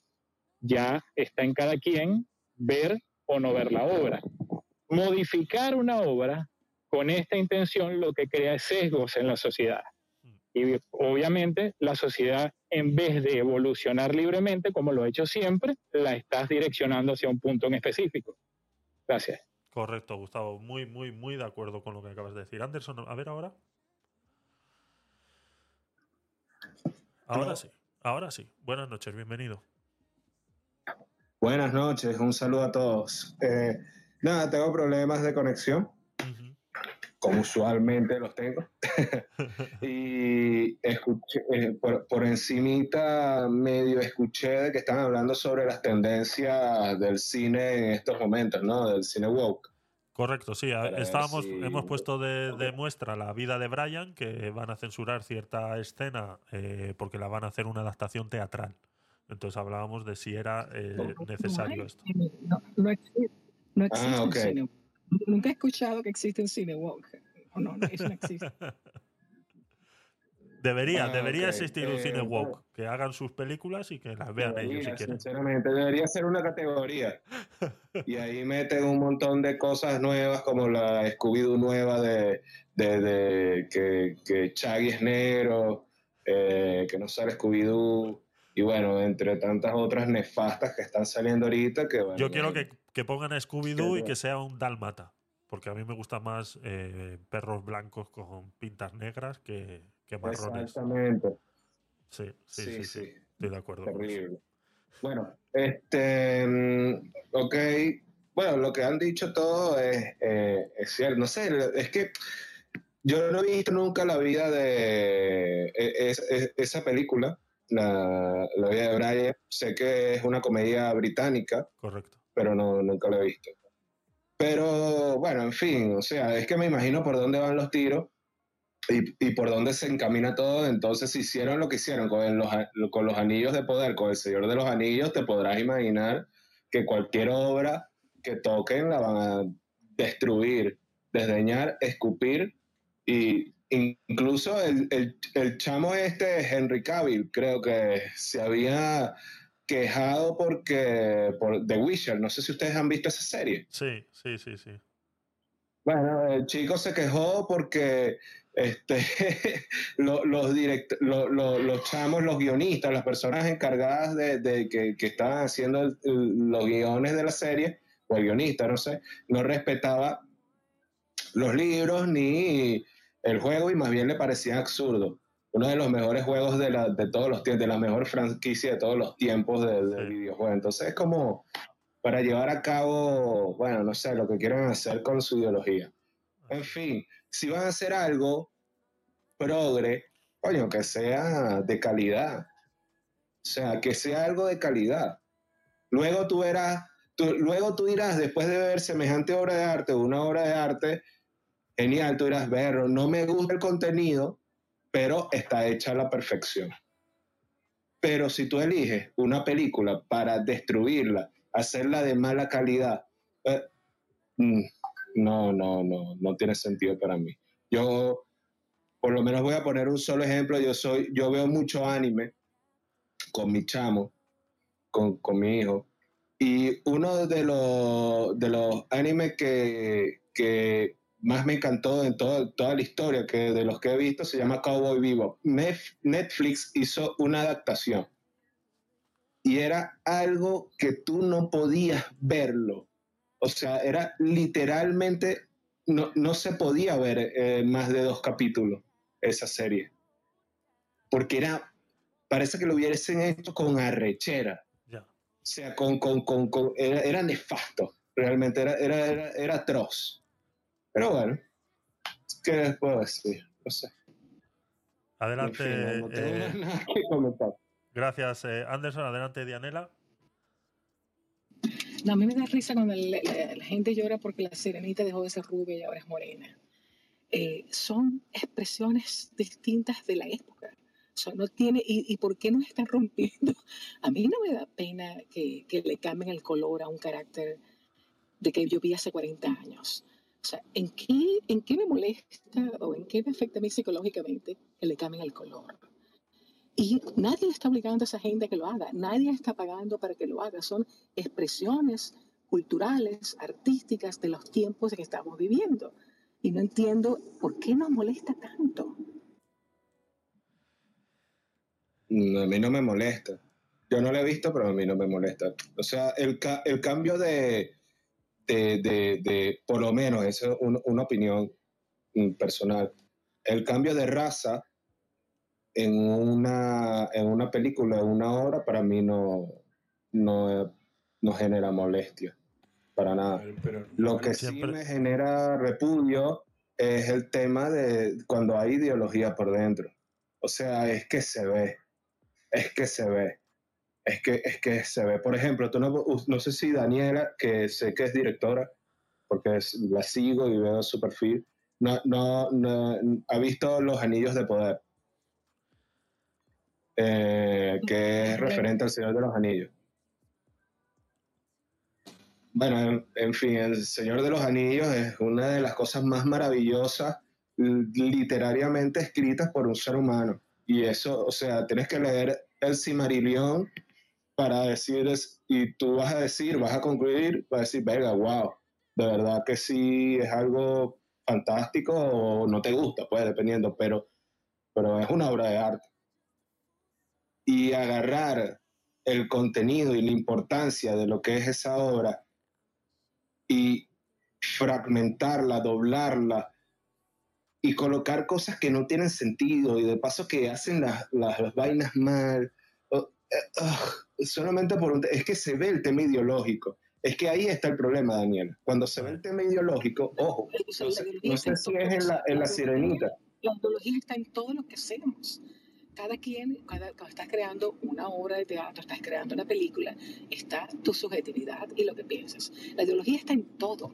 Ya está en cada quien ver o no ver la obra. Modificar una obra con esta intención lo que crea es sesgos en la sociedad. Y obviamente la sociedad, en vez de evolucionar libremente, como lo ha hecho siempre, la estás direccionando hacia un punto en específico. Gracias. Correcto, Gustavo. Muy, muy, muy de acuerdo con lo que acabas de decir. Anderson, a ver ahora. Ahora sí, ahora sí. Buenas noches, bienvenido. Buenas noches, un saludo a todos. Eh, nada, tengo problemas de conexión como usualmente los tengo. [laughs] y escuché, eh, por, por, encimita medio escuché de que están hablando sobre las tendencias del cine en estos momentos, ¿no? Del cine woke. Correcto, sí. Estábamos, hemos puesto de, muestra la vida de Brian, que van a censurar cierta escena eh, porque la van a hacer una adaptación teatral. Entonces hablábamos de si era eh, necesario esto. No, no existe, no existe ah, cine Nunca he escuchado que existe un cine woke. no, eso no existe. [laughs] Debería, ah, debería existir un cine eh, woke, que hagan sus películas y que las vean ellos si quieren. Sinceramente, debería ser una categoría. [laughs] y ahí meten un montón de cosas nuevas, como la Scooby-Doo nueva de, de, que, que Chaggy es negro, eh, que no sale Scooby-Doo. Y bueno, entre tantas otras nefastas que están saliendo ahorita. Que, Yo quiero que que pongan a Scooby-Doo y que sea un dálmata. Porque a mí me gustan más eh, perros blancos con pintas negras que, que marrones. Exactamente. Sí sí, sí, Estoy de acuerdo. Terrible. bueno, este. Mm, ok. Bueno, lo que han dicho todo es, eh, es cierto. No sé, es que yo no he visto nunca la vida de e, esa película, la, la vida de Brian. Sé que es una comedia británica. Correcto pero no, nunca lo he visto. Pero bueno, en fin, o sea, es que me imagino por dónde van los tiros y, por dónde se encamina todo. Entonces, si hicieron lo que hicieron con los, con los anillos de poder, con el Señor de los Anillos, te podrás imaginar que cualquier obra que toquen la van a destruir, desdeñar, escupir y incluso el, el, el chamo este, Henry Cavill, creo que se había quejado porque por The Witcher. No sé si ustedes han visto esa serie. Sí, sí, sí, sí. Bueno, el chico se quejó porque este, [laughs] los, los, los chamos, los guionistas, las personas encargadas de, que, que, estaban haciendo los guiones de la serie, o el guionista, no sé, no respetaba los libros ni el juego y más bien le parecía absurdo. Uno de los mejores juegos de, la, de todos los tiempos, de la mejor franquicia de todos los tiempos del de videojuego. Entonces es como para llevar a cabo, bueno, no sé, lo que quieran hacer con su ideología. En fin, si van a hacer algo progre, coño, que sea de calidad. O sea, que sea algo de calidad. Luego tú verás, luego tú dirás, después de ver semejante obra de arte, una obra de arte, genial, tú dirás, ver, no me gusta el contenido, pero está hecha a la perfección. Pero si tú eliges una película para destruirla, hacerla de mala calidad, eh, mm, no, no, no, no tiene sentido para mí. Yo, por lo menos voy a poner un solo ejemplo, yo soy, yo veo mucho anime con mi chamo, con, mi hijo, y uno de los, de los animes que, más me encantó en toda, toda la historia que de los que he visto se llama Cowboy Vivo. Netflix hizo una adaptación y era algo que tú no podías verlo o sea, era literalmente, no, no se podía ver eh, más de dos capítulos esa serie. Porque era, parece que lo hubiesen hecho con arrechera. O sea, con, con, con, era, nefasto, realmente, era, era, era, atroz. Pero bueno, ¿qué puedo decir? No sé. Adelante. Eh, gracias, eh, Anderson. Adelante, Dianela. No, a mí me da risa cuando la, gente llora porque la sirenita dejó de ser rubia y ahora es morena. Eh, son expresiones distintas de la época. no tiene, y, por qué nos están rompiendo? [laughs] A mí no me da pena que, que, le cambien el color a un carácter de que yo vi hace 40 años. O sea, ¿en qué, ¿en qué me molesta o en qué me afecta a mí psicológicamente que le cambien el color? Y nadie está obligando a esa gente a que lo haga, nadie está pagando para que lo haga. Son expresiones culturales, artísticas de los tiempos que estamos viviendo. Y no entiendo por qué nos molesta tanto. a mí no me molesta. Yo no lo he visto, pero a mí no me molesta. O sea, el, el cambio de, de, de, por lo menos, es una opinión personal, el cambio de raza en una, en una película, en una obra, para mí no, no, no genera molestia, para nada. Lo que sí me genera repudio es el tema de cuando hay ideología por dentro. O sea, es que se ve, es que se ve, es que, es que se ve. Por ejemplo, tú no, no sé si Daniela, que sé que es directora, porque la sigo y veo su perfil, no, no, no, ha visto Los Anillos de Poder. Eh, que es referente al Señor de los Anillos. Bueno, en, fin, el Señor de los Anillos es una de las cosas más maravillosas literariamente escritas por un ser humano. Y eso, o sea, tienes que leer el Cimarillion para decir, y tú vas a decir, vas a concluir, vas a decir, venga, wow, de verdad que sí es algo fantástico o no te gusta, pues dependiendo, pero, pero es una obra de arte y agarrar el contenido y la importancia de lo que es esa obra y fragmentarla, doblarla y colocar cosas que no tienen sentido y de paso que hacen las, las, vainas mal. Eh, solamente por un, es que se ve el tema ideológico. Es que ahí está el problema, Daniel. Cuando se ve el tema ideológico, ojo, no sé, si es en la, en la sirenita. La ideología está en todo lo que hacemos cada quien, cuando estás creando una obra de teatro, estás creando una película, está tu subjetividad y lo que piensas. La ideología está en todo.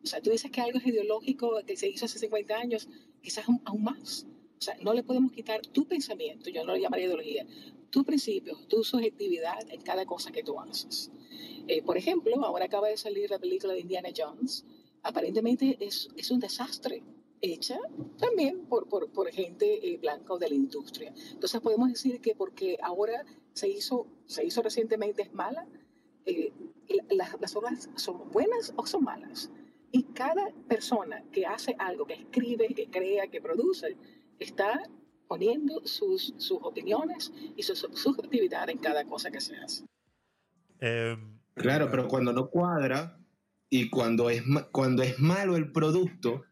O sea, tú dices que algo es ideológico, que se hizo hace 50 años, quizás aún más. O sea, no le podemos quitar tu pensamiento, yo no lo llamaría ideología, tu principio, tu subjetividad en cada cosa que tú haces. Eh, por ejemplo, ahora acaba de salir la película de Indiana Jones. Aparentemente es, es un desastre hecha también por, por, por gente eh, blanca o de la industria. Entonces podemos decir que porque ahora se hizo, se hizo recientemente es mala, eh, las, las, obras son buenas o son malas. Y cada persona que hace algo, que escribe, que crea, que produce, está poniendo sus, sus opiniones y su subjetividad en cada cosa que se hace. Em, claro, pero cuando no cuadra y cuando es, cuando es malo el producto,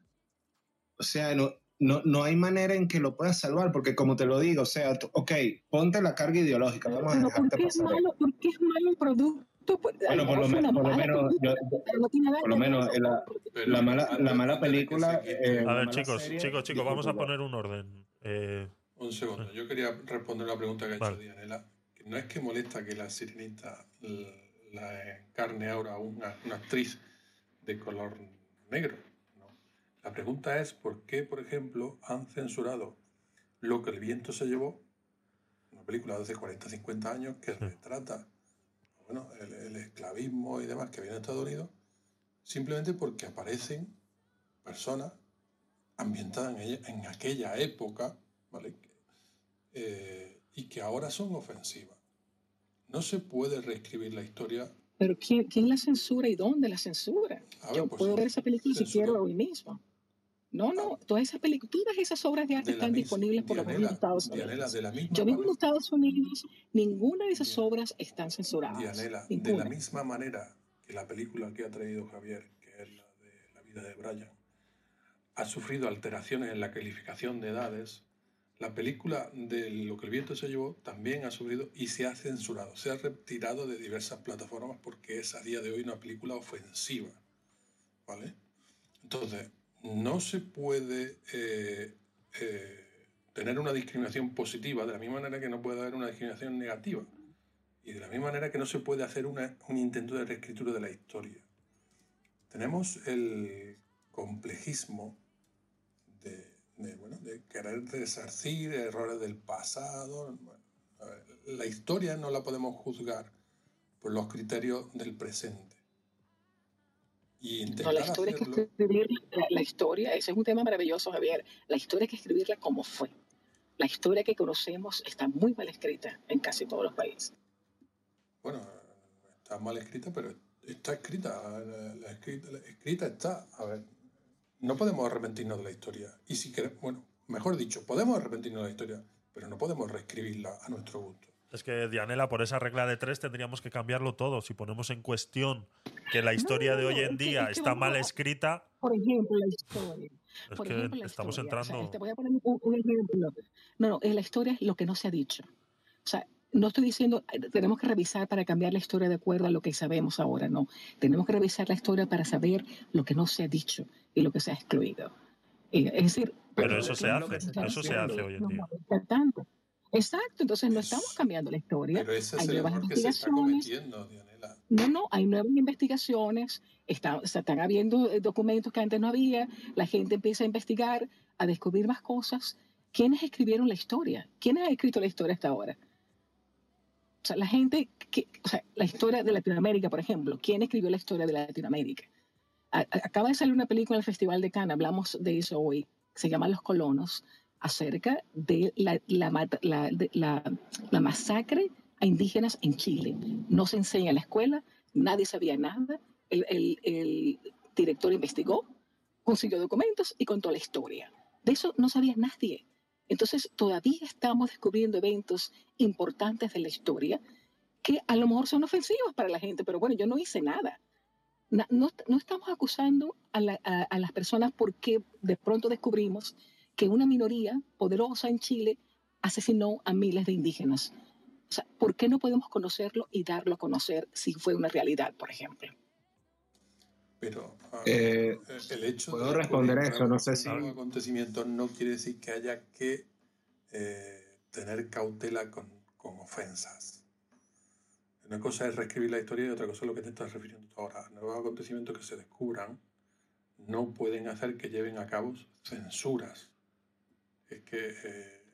o sea, no, no, no hay manera en que lo puedas salvar, porque como te lo digo, o sea, ok, ponte la carga ideológica, vamos a ¿por qué, es malo, ¿por qué es malo el producto? Bueno, por lo, menos, por lo menos, por lo menos la, la, mala, la mala película. Eh, a ver, chicos, chicos, chicos, vamos a poner un orden. Eh, un segundo, yo quería responder la pregunta que ha hecho Dianela. No es que molesta que la sirenita la encarne ahora una, una actriz de color negro la pregunta es por qué, por ejemplo, han censurado Lo que el viento se llevó, una película de hace 40, 50 años que retrata bueno, el, esclavismo y demás que viene de Estados Unidos, simplemente porque aparecen personas ambientadas en, aquella época, ¿vale? Eh, y que ahora son ofensivas. No se puede reescribir la historia. Pero ¿quién, quién la censura y dónde la censura? Yo pues, puedo ver esa película si quiero hoy mismo. No, no, todas esas películas, todas esas obras de arte están disponibles por lo menos en Estados Unidos. Yo vivo en Estados Unidos, ninguna de esas obras están censuradas. Dianela, de la misma manera que la película que ha traído Javier, que es la de la vida de Brian, ha sufrido alteraciones en la calificación de edades, la película de Lo que el viento se llevó también ha sufrido y se ha censurado, se ha retirado de diversas plataformas porque es a día de hoy una película ofensiva. ¿Vale? Entonces, no se puede eh, eh, tener una discriminación positiva de la misma manera que no puede haber una discriminación negativa. Y de la misma manera que no se puede hacer un intento de reescritura de la historia. Tenemos el complejismo de, querer resarcir errores del pasado. la historia no la podemos juzgar por los criterios del presente no, la historia es que escribir la, historia, ese es un tema maravilloso, Javier. La historia hay que escribirla como fue. La historia que conocemos está muy mal escrita en casi todos los países. Bueno, está mal escrita, pero está escrita. La, escrita, está. A ver, no podemos arrepentirnos de la historia. Y si queremos, bueno, mejor dicho, podemos arrepentirnos de la historia, pero no podemos reescribirla a nuestro gusto. Es que, Dianela, por esa regla de tres tendríamos que cambiarlo todo. Si ponemos en cuestión que la historia de hoy en día está mal escrita. Por ejemplo, la historia. Es que estamos entrando. te voy a poner un, ejemplo. No, no, la historia es lo que no se ha dicho. O sea, no estoy diciendo eh, tenemos que revisar para cambiar la historia de acuerdo a lo que sabemos ahora, no. Tenemos que revisar la historia para saber lo que no se ha dicho y lo que se ha excluido. Eh, es decir, pero eso se hace, eso se hace hoy en día. Exacto, entonces no estamos cambiando la historia. Pero ese es hay nuevas investigaciones. no, no, hay nuevas investigaciones, está, están habiendo eh, documentos que antes no había, la gente empieza a investigar, a descubrir más cosas. ¿Quiénes escribieron la historia? ¿Quiénes han escrito la historia hasta ahora? O sea, la gente, que, o sea, la historia de Latinoamérica, por ejemplo, ¿quién escribió la historia de Latinoamérica? acaba de salir una película en el Festival de Cannes, hablamos de eso hoy, se llama Los Colonos, acerca de la, la, masacre a indígenas en Chile. No se enseña en la escuela, nadie sabía nada, el, director investigó, consiguió documentos y contó la historia. De eso no sabía nadie. Entonces todavía estamos descubriendo eventos importantes de la historia que a lo mejor son ofensivos para la gente, pero bueno, yo no hice nada. No, estamos acusando a, a, las personas porque de pronto descubrimos que una minoría poderosa en Chile asesinó a miles de indígenas. O sea, ¿por qué no podemos conocerlo y darlo a conocer si fue una realidad, por ejemplo? Pero ah, eh, el hecho puedo responder a eso, no sé si un acontecimiento no quiere decir que haya que eh, tener cautela con, con, ofensas. Una cosa es reescribir la historia y otra cosa es lo que te estás refiriendo ahora. Nuevos acontecimientos que se descubran no pueden hacer que lleven a cabo censuras es que eh,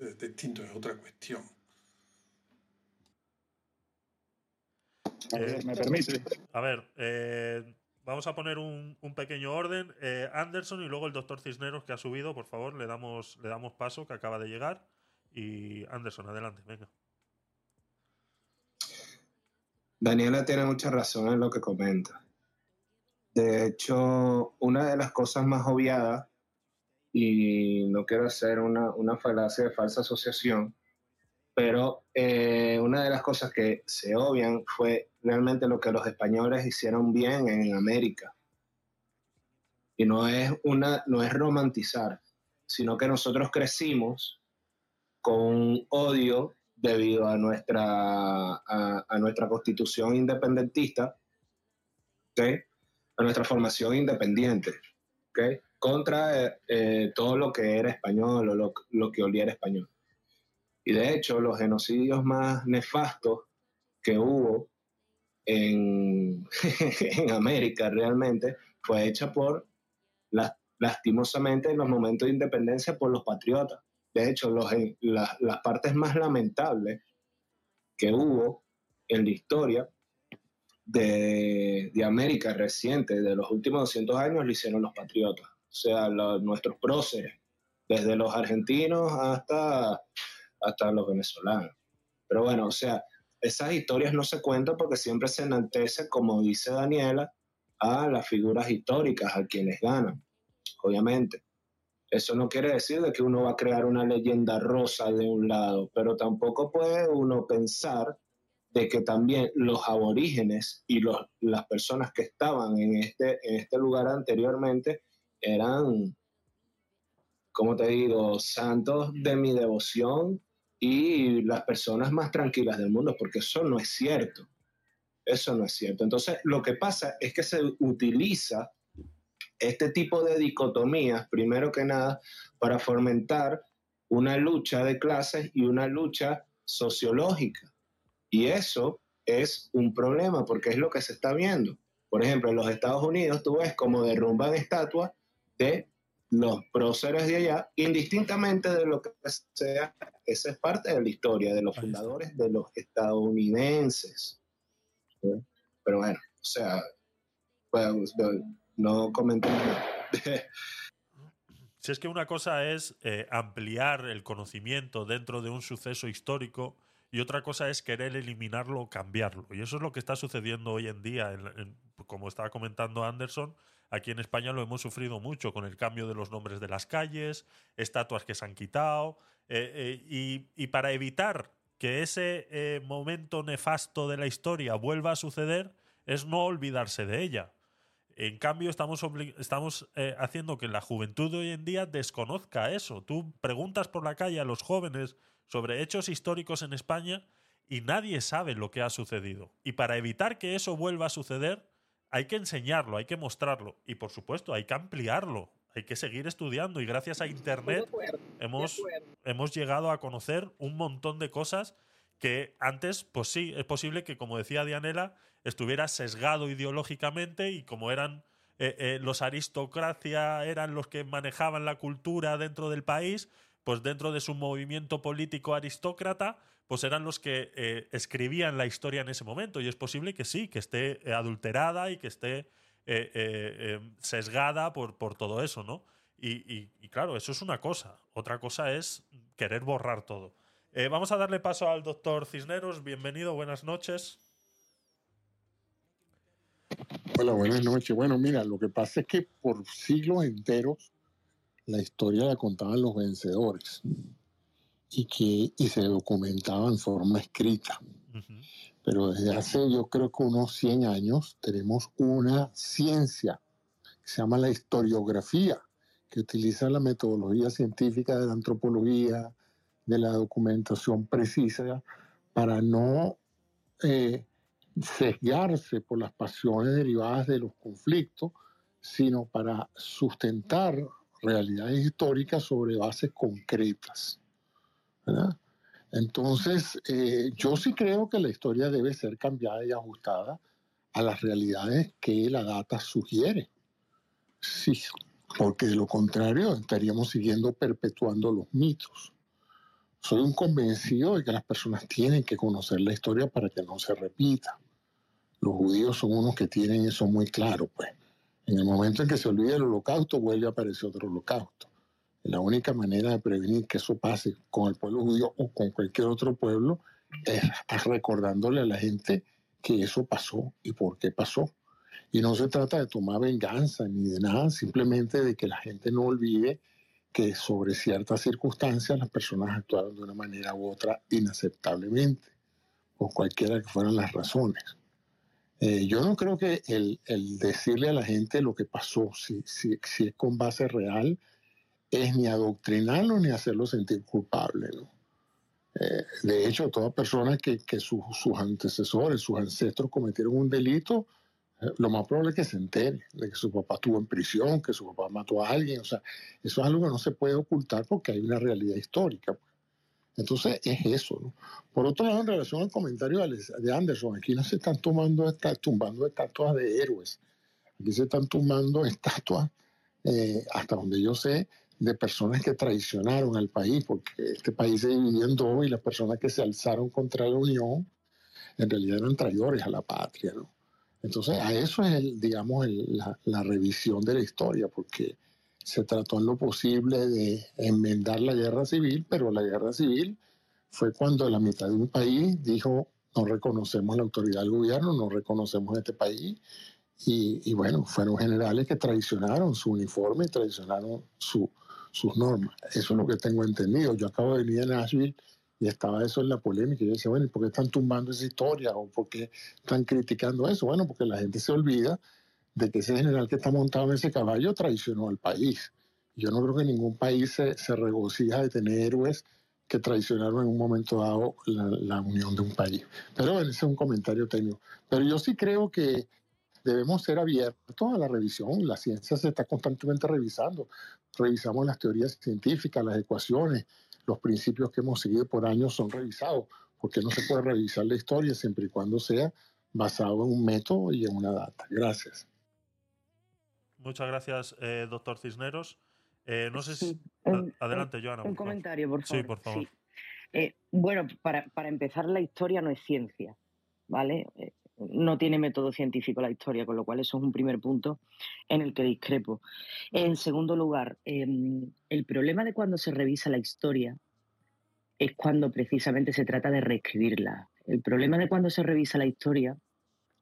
es distinto, es otra cuestión. Eh, ¿Me permite? A ver, eh, vamos a poner un, pequeño orden. Anderson y luego el doctor Cisneros que ha subido, por favor, le damos, le damos paso, que acaba de llegar. Y Anderson, adelante, venga. Daniela tiene mucha razón en lo que comenta. De hecho, una de las cosas más obviadas, y no quiero hacer una, una falacia de falsa asociación, pero eh, una de las cosas que se obvian fue realmente lo que los españoles hicieron bien en América. Y no es, una, no es romantizar, sino que nosotros crecimos con odio debido a nuestra, a, nuestra constitución independentista, a nuestra formación independiente, contra eh, eh, todo lo que era español lo, que olía era español. Y de hecho, los genocidios más nefastos que hubo en, [laughs] América realmente fue hecha por, lastimosamente, en los momentos de independencia por los patriotas. De hecho, los, las partes más lamentables que hubo en la historia de, América reciente, de los últimos 200 años, lo hicieron los patriotas, sea, nuestros próceres, desde los argentinos hasta hasta los venezolanos. Pero bueno, o sea, esas historias no se cuentan porque siempre se enaltece, como dice Daniela, a las figuras históricas, a quienes ganan, obviamente. Eso no quiere decir de que uno va a crear una leyenda rosa de un lado, pero tampoco puede uno pensar de que también los aborígenes y los, las personas que estaban en este, en este lugar anteriormente eran, como te digo, santos de mi devoción y las personas más tranquilas del mundo, porque eso no es cierto. Eso no es cierto. Entonces, lo que pasa es que se utiliza este tipo de dicotomías, primero que nada, para fomentar una lucha de clases y una lucha sociológica. Y eso es un problema, porque es lo que se está viendo. Por ejemplo, en los Estados Unidos tú ves como derrumban estatuas de los próceres de allá, indistintamente de lo que sea, esa es parte de la historia de los fundadores de los estadounidenses. Pero bueno, o sea, pues, no comentemos Si es que una cosa es eh, ampliar el conocimiento dentro de un suceso histórico y otra cosa es querer eliminarlo o cambiarlo. Y eso es lo que está sucediendo hoy en día, como estaba comentando Anderson, Aquí en España lo hemos sufrido mucho con el cambio de los nombres de las calles, estatuas que se han quitado, eh, eh, y, para evitar que ese eh, momento nefasto de la historia vuelva a suceder, es no olvidarse de ella. En cambio, estamos, estamos haciendo que la juventud de hoy en día desconozca eso. Tú preguntas por la calle a los jóvenes sobre hechos históricos en España y nadie sabe lo que ha sucedido. Y para evitar que eso vuelva a suceder, hay que enseñarlo, hay que mostrarlo. Y por supuesto hay que ampliarlo, hay que seguir estudiando. Y gracias a Internet hemos, hemos llegado a conocer un montón de cosas que antes, pues sí, es posible que, como decía Dianela, estuviera sesgado ideológicamente y como eran eh, eh, los aristocracia, eran los que manejaban la cultura dentro del país, pues dentro de su movimiento político aristócrata, pues eran los que eh, escribían la historia en ese momento. Y es posible que sí, que esté eh, adulterada y que esté eh, sesgada por, por, todo eso, ¿no? Y, claro, eso es una cosa. Otra cosa es querer borrar todo. vamos a darle paso al doctor Cisneros. Bienvenido, buenas noches. Hola, buenas noches. Bueno, mira, lo que pasa es que por siglos enteros la historia la contaban los vencedores y que y se documentaba en forma escrita. Pero desde hace yo creo que unos 100 años tenemos una ciencia que se llama la historiografía, que utiliza la metodología científica de la antropología, de la documentación precisa, para no eh, sesgarse por las pasiones derivadas de los conflictos, sino para sustentar realidades históricas sobre bases concretas. Entonces, eh, yo sí creo que la historia debe ser cambiada y ajustada a las realidades que la data sugiere. Sí, porque de lo contrario estaríamos siguiendo perpetuando los mitos. Soy un convencido de que las personas tienen que conocer la historia para que no se repita. Los judíos son unos que tienen eso muy claro, pues. En el momento en que se olvida el holocausto, vuelve a aparecer otro holocausto. La única manera de prevenir que eso pase con el pueblo judío o con cualquier otro pueblo es recordándole a la gente que eso pasó y por qué pasó. Y no se trata de tomar venganza ni de nada, simplemente de que la gente no olvide que sobre ciertas circunstancias las personas actuaron de una manera u otra inaceptablemente, o cualquiera que fueran las razones. Eh, yo no creo que el, decirle a la gente lo que pasó, si, si, si, es con base real, es ni adoctrinarlo ni hacerlo sentir culpable. ¿no? Eh, de hecho, toda persona que, que sus antecesores, sus ancestros cometieron un delito, eh, lo más probable es que se entere de que su papá estuvo en prisión, que su papá mató a alguien. O sea, eso es algo que no se puede ocultar porque hay una realidad histórica. Pues. Entonces, es eso. ¿no? Por otro lado, en relación al comentario de Anderson, aquí no se están tomando, tumbando estatuas de héroes. Aquí se están tumbando estatuas, eh, hasta donde yo sé, de personas que traicionaron al país, porque este país se dividió en dos y las personas que se alzaron contra la Unión en realidad eran traidores a la patria, ¿no? Entonces, a eso es, el, digamos, la, la, revisión de la historia, porque se trató en lo posible de enmendar la guerra civil, pero la guerra civil fue cuando la mitad de un país dijo, no reconocemos la autoridad del gobierno, no reconocemos este país, y, y bueno, fueron generales que traicionaron su uniforme, traicionaron su, sus normas. Eso es lo que tengo entendido. Yo acabo de venir a Nashville y estaba eso en la polémica. Yo decía, bueno, ¿y por qué están tumbando esa historia? ¿O por qué están criticando eso? Bueno, porque la gente se olvida de que ese general que está montado en ese caballo traicionó al país. Yo no creo que ningún país se, se regocija de tener héroes que traicionaron en un momento dado la, la unión de un país. Pero bueno, ese es un comentario técnico. Pero yo sí creo que debemos ser abiertos a la revisión. La ciencia se está constantemente revisando. Revisamos las teorías científicas, las ecuaciones, los principios que hemos seguido por años son revisados, porque no se puede revisar la historia siempre y cuando sea basado en un método y en una data. Gracias. Muchas gracias, eh, doctor Cisneros. Eh, no sé si... adelante, Joana. Un comentario, por favor. Sí, por favor. Eh, bueno, para, para, empezar, la historia no es ciencia, ¿vale? No tiene método científico la historia, con lo cual eso es un primer punto en el que discrepo. En segundo lugar, em, el problema de cuando se revisa la historia es cuando precisamente se trata de reescribirla. El problema de cuando se revisa la historia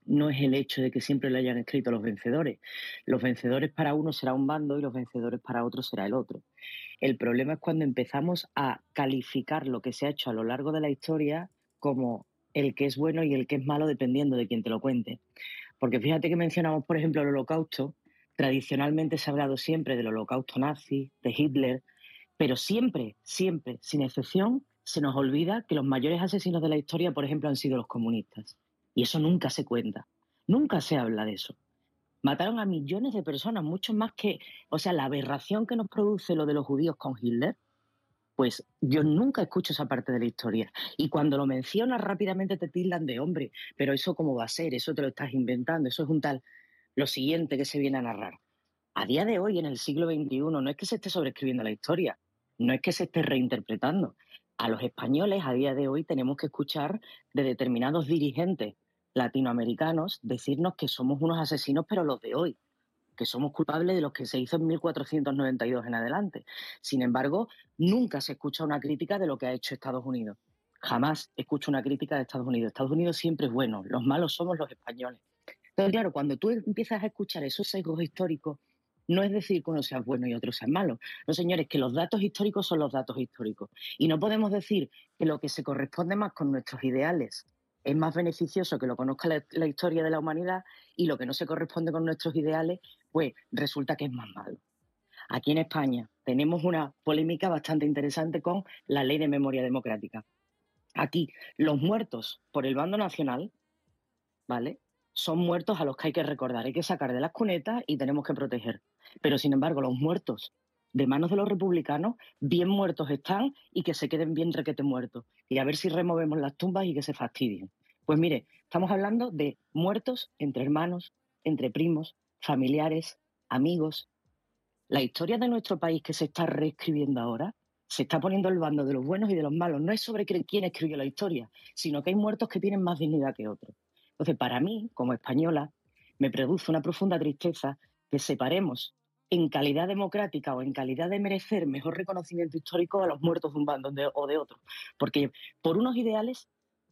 no es el hecho de que siempre lo hayan escrito los vencedores. Los vencedores para uno será un bando y los vencedores para otro será el otro. El problema es cuando empezamos a calificar lo que se ha hecho a lo largo de la historia como el que es bueno y el que es malo dependiendo de quien te lo cuente. Porque fíjate que mencionamos, por ejemplo, el holocausto. Tradicionalmente se ha hablado siempre del holocausto nazi, de Hitler, pero siempre, siempre, sin excepción, se nos olvida que los mayores asesinos de la historia, por ejemplo, han sido los comunistas. Y eso nunca se cuenta. Nunca se habla de eso. Mataron a millones de personas, mucho más que, o sea, la aberración que nos produce lo de los judíos con Hitler pues yo nunca escucho esa parte de la historia. Y cuando lo mencionas rápidamente te tildan de hombre, pero eso cómo va a ser, eso te lo estás inventando, eso es un tal. Lo siguiente que se viene a narrar. A día de hoy, en el siglo XXI, no es que se esté sobreescribiendo la historia, no es que se esté reinterpretando. A los españoles, a día de hoy, tenemos que escuchar de determinados dirigentes latinoamericanos decirnos que somos unos asesinos, pero los de hoy que somos culpables de los que se hizo en 1492 en adelante. Sin embargo, nunca se escucha una crítica de lo que ha hecho Estados Unidos. Jamás escucho una crítica de Estados Unidos. Estados Unidos siempre es bueno, los malos somos los españoles. Entonces, claro, cuando tú empiezas a escuchar esos sesgos históricos, no es decir que uno sea bueno y otro sea malo. No, señores, que los datos históricos son los datos históricos. Y no podemos decir que lo que se corresponde más con nuestros ideales es más beneficioso que lo conozca la, historia de la humanidad y lo que no se corresponde con nuestros ideales, pues resulta que es más malo. Aquí en España tenemos una polémica bastante interesante con la ley de memoria democrática. Aquí, los muertos por el bando nacional, ¿vale? Son muertos a los que hay que recordar, hay que sacar de las cunetas y tenemos que proteger. Pero, sin embargo, los muertos de manos de los republicanos, bien muertos están y que se queden bien requete muertos. Y a ver si removemos las tumbas y que se fastidien. Pues mire, estamos hablando de muertos entre hermanos, entre primos, familiares, amigos. La historia de nuestro país que se está reescribiendo ahora se está poniendo el bando de los buenos y de los malos. No es sobre quién escribió la historia, sino que hay muertos que tienen más dignidad que otros. Entonces, para mí, como española, me produce una profunda tristeza que separemos en calidad democrática o en calidad de merecer mejor reconocimiento histórico a los muertos de un bando o de otro. Porque por unos ideales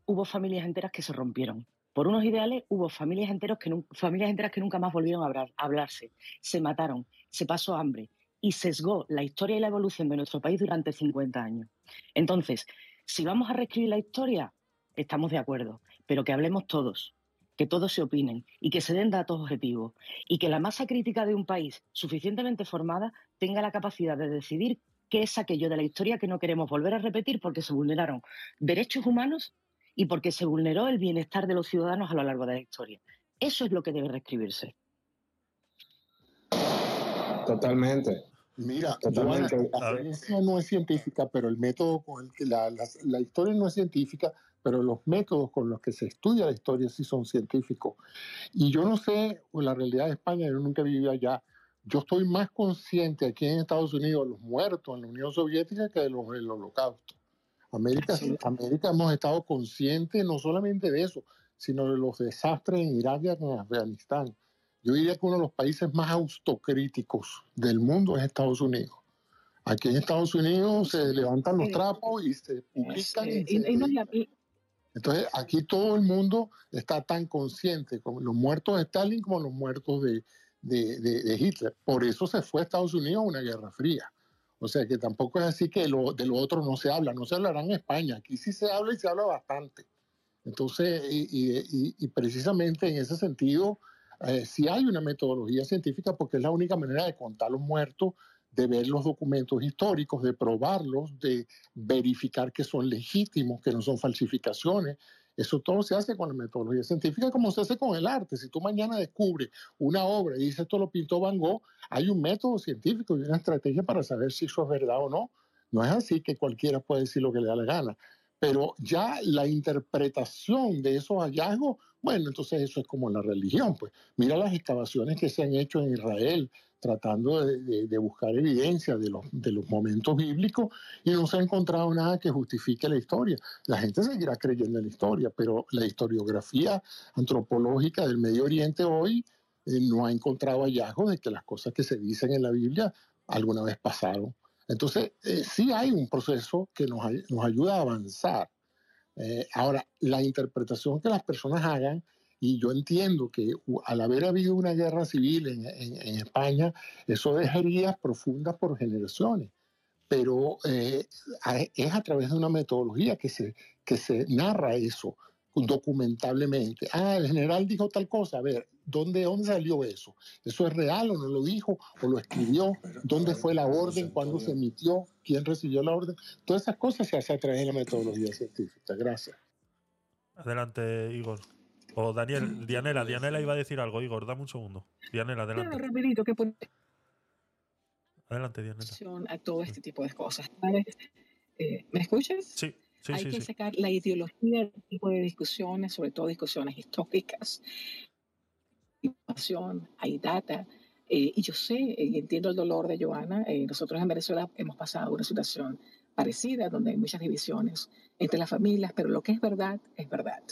hubo familias enteras que se rompieron. Por unos ideales hubo familias, enteras que nunca más volvieron a, hablarse, se mataron, se pasó hambre y sesgó la historia y la evolución de nuestro país durante 50 años. Entonces, si vamos a reescribir la historia, estamos de acuerdo, pero que hablemos todos, que todos se opinen y que se den datos objetivos y que la masa crítica de un país suficientemente formada tenga la capacidad de decidir qué es aquello de la historia que no queremos volver a repetir porque se vulneraron derechos humanos y porque se vulneró el bienestar de los ciudadanos a lo largo de la historia. Eso es lo que debe reescribirse. Totalmente. Mira, Totalmente. la ciencia no es científica, pero el método con el que la, la, historia no es científica, pero los métodos con los que se estudia la historia sí son científicos. Y yo no sé, en la realidad de España, yo nunca he vivido allá, yo estoy más consciente aquí en Estados Unidos de los muertos en la Unión Soviética que de los del holocausto. América, América hemos estado conscientes no solamente de eso, sino de los desastres en Irak y en Afganistán. Yo diría que uno de los países más autocríticos del mundo es Estados Unidos. Aquí en Estados Unidos se levantan los trapos y se publican. Entonces, aquí todo el mundo está tan consciente, como los muertos de Stalin como los muertos de, de, Hitler. Por eso se fue a Estados Unidos a una guerra fría. O sea que tampoco es así que lo, de lo otro no se habla, no se hablará en España, aquí sí se habla y se habla bastante. Entonces, y, precisamente en ese sentido, eh, sí hay una metodología científica porque es la única manera de contar los muertos, de ver los documentos históricos, de probarlos, de verificar que son legítimos, que no son falsificaciones, eso todo se hace con la metodología científica como se hace con el arte. Si tú mañana descubres una obra y dices esto lo pintó Van Gogh, hay un método científico y una estrategia para saber si eso es verdad o no. No es así que cualquiera puede decir lo que le da la gana. Pero ya la interpretación de esos hallazgos, bueno, entonces eso es como la religión. Pues mira las excavaciones que se han hecho en Israel, tratando de, buscar evidencia de los, de los momentos bíblicos y no se ha encontrado nada que justifique la historia. La gente seguirá creyendo en la historia, pero la historiografía antropológica del Medio Oriente hoy eh, no ha encontrado hallazgos de que las cosas que se dicen en la Biblia alguna vez pasaron. Entonces, eh, sí hay un proceso que nos, nos ayuda a avanzar. Eh, ahora, la interpretación que las personas hagan y yo entiendo que al haber habido una guerra civil en, España, eso dejaría profundas por generaciones. Pero eh, es a través de una metodología que se, que se narra eso documentablemente. Ah, el general dijo tal cosa. A ver, ¿dónde, ¿dónde salió eso? ¿Eso es real o no lo dijo o lo escribió? ¿Dónde fue la orden? ¿Cuándo se emitió? ¿Quién recibió la orden? Todas esas cosas se hacen a través de la metodología científica. Gracias. Adelante, Igor. O Daniel, Dianela, Dianela iba a decir algo, Igor, dame un segundo. Dianela, adelante. rapidito, que Adelante, Dianela. A todo este tipo de cosas. Eh, ¿Me escuchas? Sí. Sí, hay que sacar la ideología del tipo de discusiones, sobre todo discusiones históricas. Información, hay data. Eh, y yo sé y entiendo el dolor de Joana. Eh, nosotros en Venezuela hemos pasado una situación parecida, donde hay muchas divisiones entre las familias, pero lo que es verdad es verdad.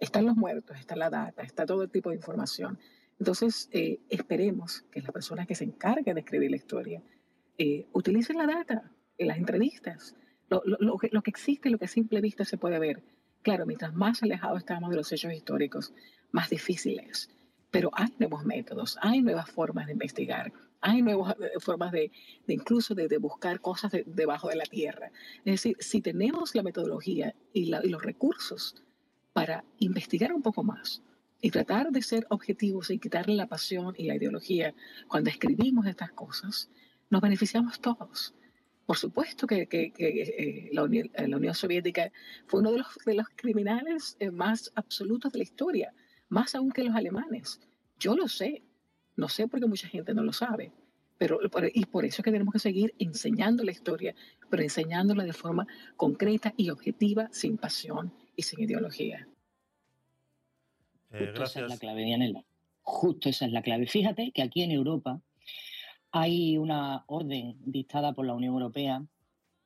Están los muertos, está la data, está todo tipo de información. Entonces, eh, esperemos que las personas que se encarguen de escribir la historia eh, utilicen la data en las entrevistas, lo, lo, que, lo que existe, lo que a simple vista se puede ver. Claro, mientras más alejados estamos de los hechos históricos, más difícil es. Pero hay nuevos métodos, hay nuevas formas de investigar, hay nuevas eh, formas de, de incluso de, de, buscar cosas debajo de la tierra. Es decir, si tenemos la metodología y los recursos para investigar un poco más y tratar de ser objetivos y quitarle la pasión y la ideología cuando escribimos estas cosas, nos beneficiamos todos. Por supuesto que, eh, la, Unión, eh, la, Unión, Soviética fue uno de los, de los criminales eh, más absolutos de la historia, más aún que los alemanes. Yo lo sé, no sé porque mucha gente no lo sabe, pero, y por eso es que tenemos que seguir enseñando la historia, pero enseñándola de forma concreta y objetiva, sin pasión y sin ideología. Eh, Justo esa es la clave, Dianela. Justo esa es la clave. Fíjate que aquí en Europa hay una orden dictada por la Unión Europea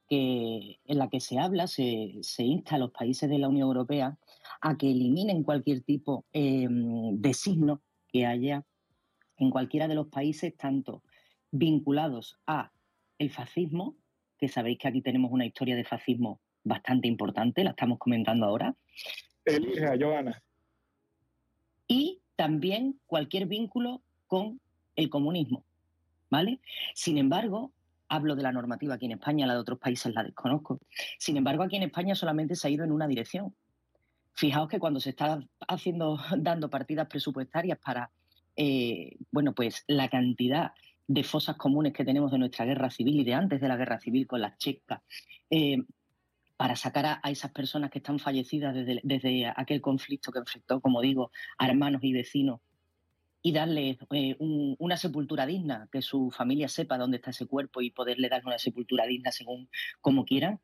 que, en la que se habla, se, insta a los países de la Unión Europea a que eliminen cualquier tipo em, de signo que haya en cualquiera de los países, tanto vinculados a el fascismo, que sabéis que aquí tenemos una historia de fascismo bastante importante, la estamos comentando ahora. Elija, Joana. y también cualquier vínculo con el comunismo. ¿Vale? Sin embargo, hablo de la normativa aquí en España, la de otros países la desconozco. Sin embargo, aquí en España solamente se ha ido en una dirección. Fijaos que cuando se está haciendo, [laughs] dando partidas presupuestarias para, eh, bueno, pues la cantidad de fosas comunes que tenemos de nuestra guerra civil y de antes de la guerra civil con las checas, eh, para sacar a, esas personas que están fallecidas desde, aquel conflicto que enfrentó, como digo, a hermanos y vecinos y darles eh, una sepultura digna, que su familia sepa dónde está ese cuerpo y poderle dar una sepultura digna según como quieran,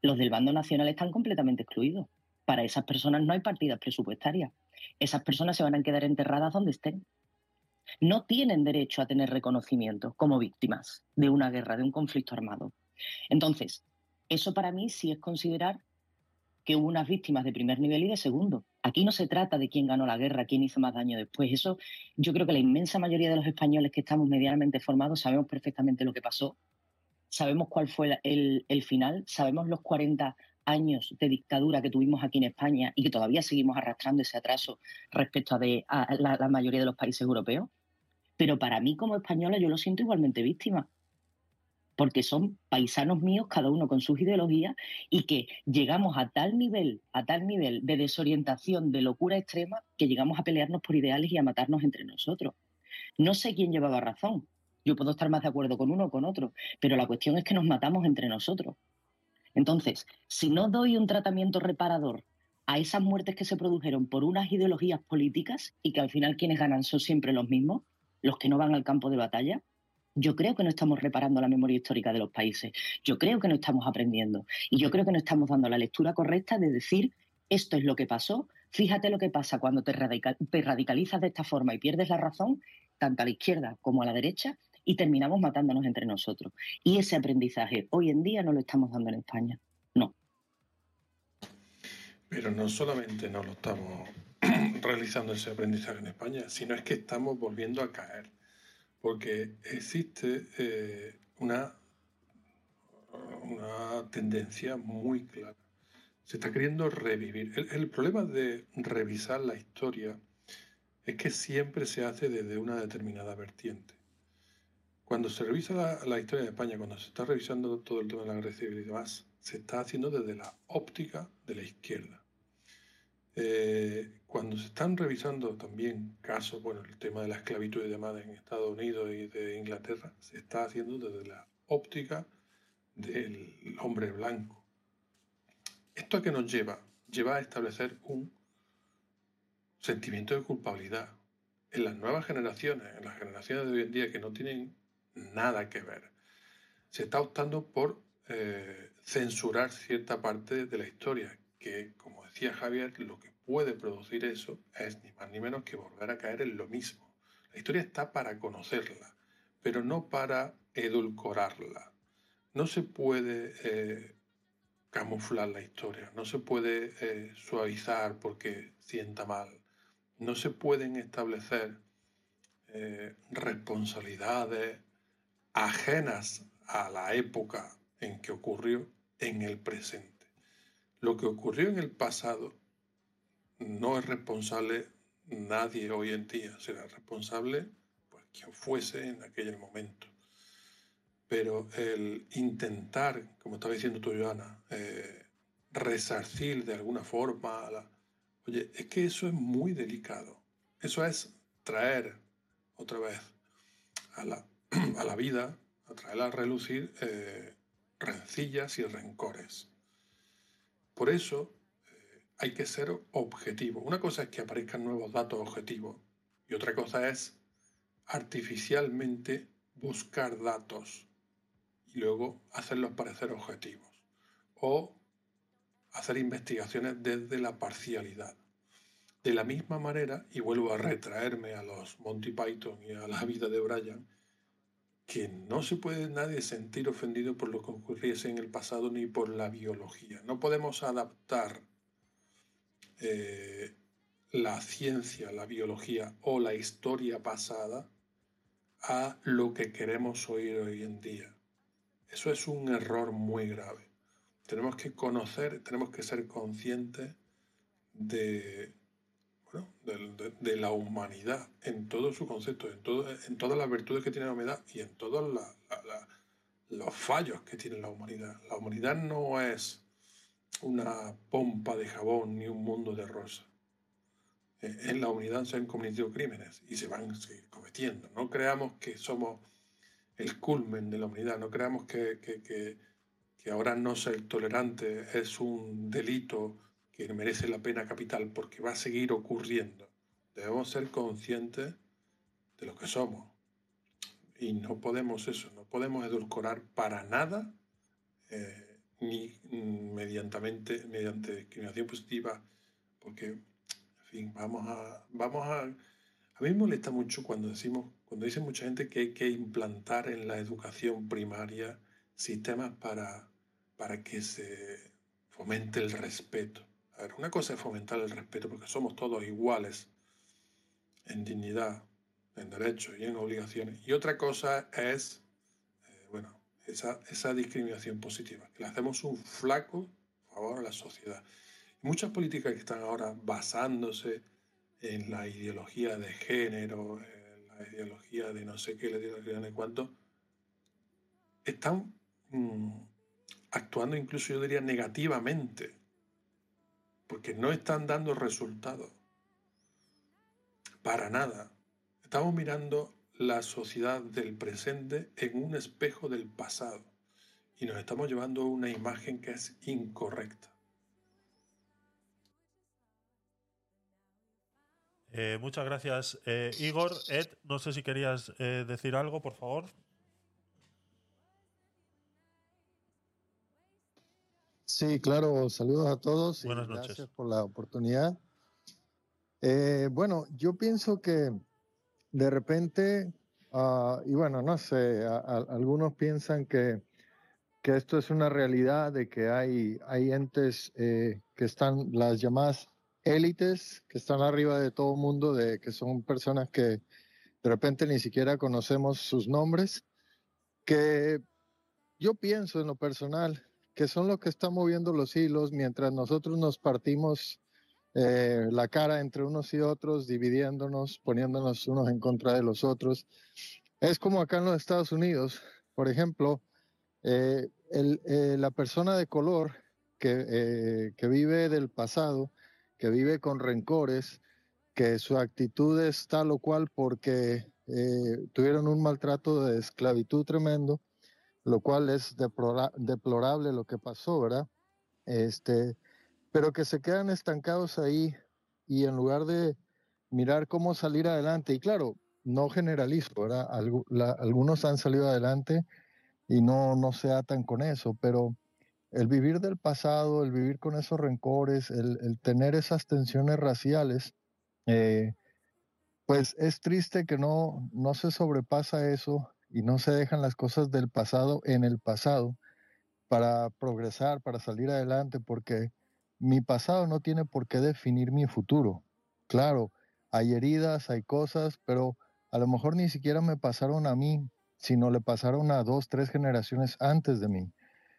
los del bando nacional están completamente excluidos. Para esas personas no hay partidas presupuestarias. Esas personas se van a quedar enterradas donde estén. No tienen derecho a tener reconocimiento como víctimas de una guerra, de un conflicto armado. Entonces, eso para mí sí es considerar que hubo unas víctimas de primer nivel y de segundo. Aquí no se trata de quién ganó la guerra, quién hizo más daño después. Eso yo creo que la inmensa mayoría de los españoles que estamos medianamente formados sabemos perfectamente lo que pasó, sabemos cuál fue el, final, sabemos los 40 años de dictadura que tuvimos aquí en España y que todavía seguimos arrastrando ese atraso respecto a, la mayoría de los países europeos. Pero para mí como española yo lo siento igualmente víctima porque son paisanos míos, cada uno con sus ideologías, y que llegamos a tal nivel, a tal nivel de desorientación, de locura extrema, que llegamos a pelearnos por ideales y a matarnos entre nosotros. No sé quién llevaba razón. Yo puedo estar más de acuerdo con uno o con otro, pero la cuestión es que nos matamos entre nosotros. Entonces, si no doy un tratamiento reparador a esas muertes que se produjeron por unas ideologías políticas y que al final quienes ganan son siempre los mismos, los que no van al campo de batalla, yo creo que no estamos reparando la memoria histórica de los países. Yo creo que no estamos aprendiendo. Y yo creo que no estamos dando la lectura correcta de decir esto es lo que pasó. Fíjate lo que pasa cuando te, radicalizas de esta forma y pierdes la razón, tanto a la izquierda como a la derecha, y terminamos matándonos entre nosotros. Y ese aprendizaje hoy en día no lo estamos dando en España. No. Pero no solamente no lo estamos [clears throat] realizando ese aprendizaje en España, sino es que estamos volviendo a caer porque existe eh, una, una tendencia muy clara. Se está queriendo revivir. El, problema de revisar la historia es que siempre se hace desde una determinada vertiente. Cuando se revisa la, historia de España, cuando se está revisando todo el tema de la agresividad y demás, se está haciendo desde la óptica de la izquierda. Eh, cuando se están revisando también casos, bueno, el tema de la esclavitud y demás en Estados Unidos y de Inglaterra, se está haciendo desde la óptica del hombre blanco. ¿Esto a qué nos lleva? Lleva a establecer un sentimiento de culpabilidad. En las nuevas generaciones, en las generaciones de hoy en día que no tienen nada que ver, se está optando por eh, censurar cierta parte de la historia, que, como decía Javier, lo que puede producir eso es ni más ni menos que volver a caer en lo mismo. La historia está para conocerla, pero no para edulcorarla. No se puede eh, camuflar la historia, no se puede eh, suavizar porque sienta mal, no se pueden establecer eh, responsabilidades ajenas a la época en que ocurrió en el presente. Lo que ocurrió en el pasado no es responsable nadie hoy en día, será responsable pues, quien fuese en aquel momento. Pero el intentar, como estaba diciendo tú, Joana, eh, resarcir de alguna forma, oye, es que eso es muy delicado. Eso es traer otra vez a la, [clears throat] a la vida, a traer a relucir eh, rencillas y rencores. Por eso hay que ser objetivo. Una cosa es que aparezcan nuevos datos objetivos y otra cosa es artificialmente buscar datos y luego hacerlos parecer objetivos o hacer investigaciones desde la parcialidad. De la misma manera, y vuelvo a retraerme a los Monty Python y a la vida de Brian, que no se puede nadie sentir ofendido por lo que ocurriese en el pasado ni por la biología. No podemos adaptar eh, la ciencia, la biología o la historia pasada a lo que queremos oír hoy en día. Eso es un error muy grave. Tenemos que conocer, tenemos que ser conscientes de, de, la humanidad en todo su concepto, en, todo, en todas las virtudes que tiene la humanidad y en todos los fallos que tiene la humanidad. La humanidad no es una pompa de jabón ni un mundo de rosa. Eh, en la humanidad se han cometido crímenes y se van cometiendo. No creamos que somos el culmen de la humanidad, no creamos que, que ahora no ser tolerante es un delito que merece la pena capital porque va a seguir ocurriendo. Debemos ser conscientes de lo que somos. Y no podemos eso, no podemos edulcorar para nada, eh, ni mediante, mediante discriminación positiva, porque, en fin, vamos a, vamos a... A mí me molesta mucho cuando decimos, cuando dice mucha gente que hay que implantar en la educación primaria sistemas para, para que se fomente el respeto una cosa es fomentar el respeto porque somos todos iguales en dignidad, en derechos y en obligaciones. Y otra cosa es, eh, bueno, esa, esa, discriminación positiva, que le hacemos un flaco favor a la sociedad. muchas políticas que están ahora basándose en la ideología de género, en la ideología de no sé qué, la ideología de cuánto, están mm, actuando incluso yo diría negativamente porque no están dando resultados. Para nada. Estamos mirando la sociedad del presente en un espejo del pasado y nos estamos llevando una imagen que es incorrecta. Eh, muchas gracias, eh, Igor. Ed, no sé si querías eh, decir algo, por favor. Sí, claro, saludos a todos. Buenas y noches. Gracias por la oportunidad. Eh, bueno, yo pienso que de repente, ah, y bueno, no sé, algunos piensan que, que, esto es una realidad, de que hay, hay entes eh, que están, las llamadas élites, que están arriba de todo mundo, de que son personas que de repente ni siquiera conocemos sus nombres, que yo pienso en lo personal que son los que están moviendo los hilos mientras nosotros nos partimos eh, la cara entre unos y otros, dividiéndonos, poniéndonos unos en contra de los otros. Es como acá en los Estados Unidos, por ejemplo, eh, eh, la persona de color que, que vive del pasado, que vive con rencores, que su actitud es tal o cual porque tuvieron un maltrato de esclavitud tremendo, lo cual es deplorable lo que pasó, ¿verdad? Este, pero que se quedan estancados ahí y en lugar de mirar cómo salir adelante, y claro, no generalizo, ¿verdad? algunos han salido adelante y no, no se atan con eso, pero el vivir del pasado, el vivir con esos rencores, el, tener esas tensiones raciales, eh, pues es triste que no, no se sobrepasa eso y no se dejan las cosas del pasado en el pasado para progresar, para salir adelante, porque mi pasado no tiene por qué definir mi futuro. Claro, hay heridas, hay cosas, pero a lo mejor ni siquiera me pasaron a mí, sino le pasaron a dos, tres generaciones antes de mí.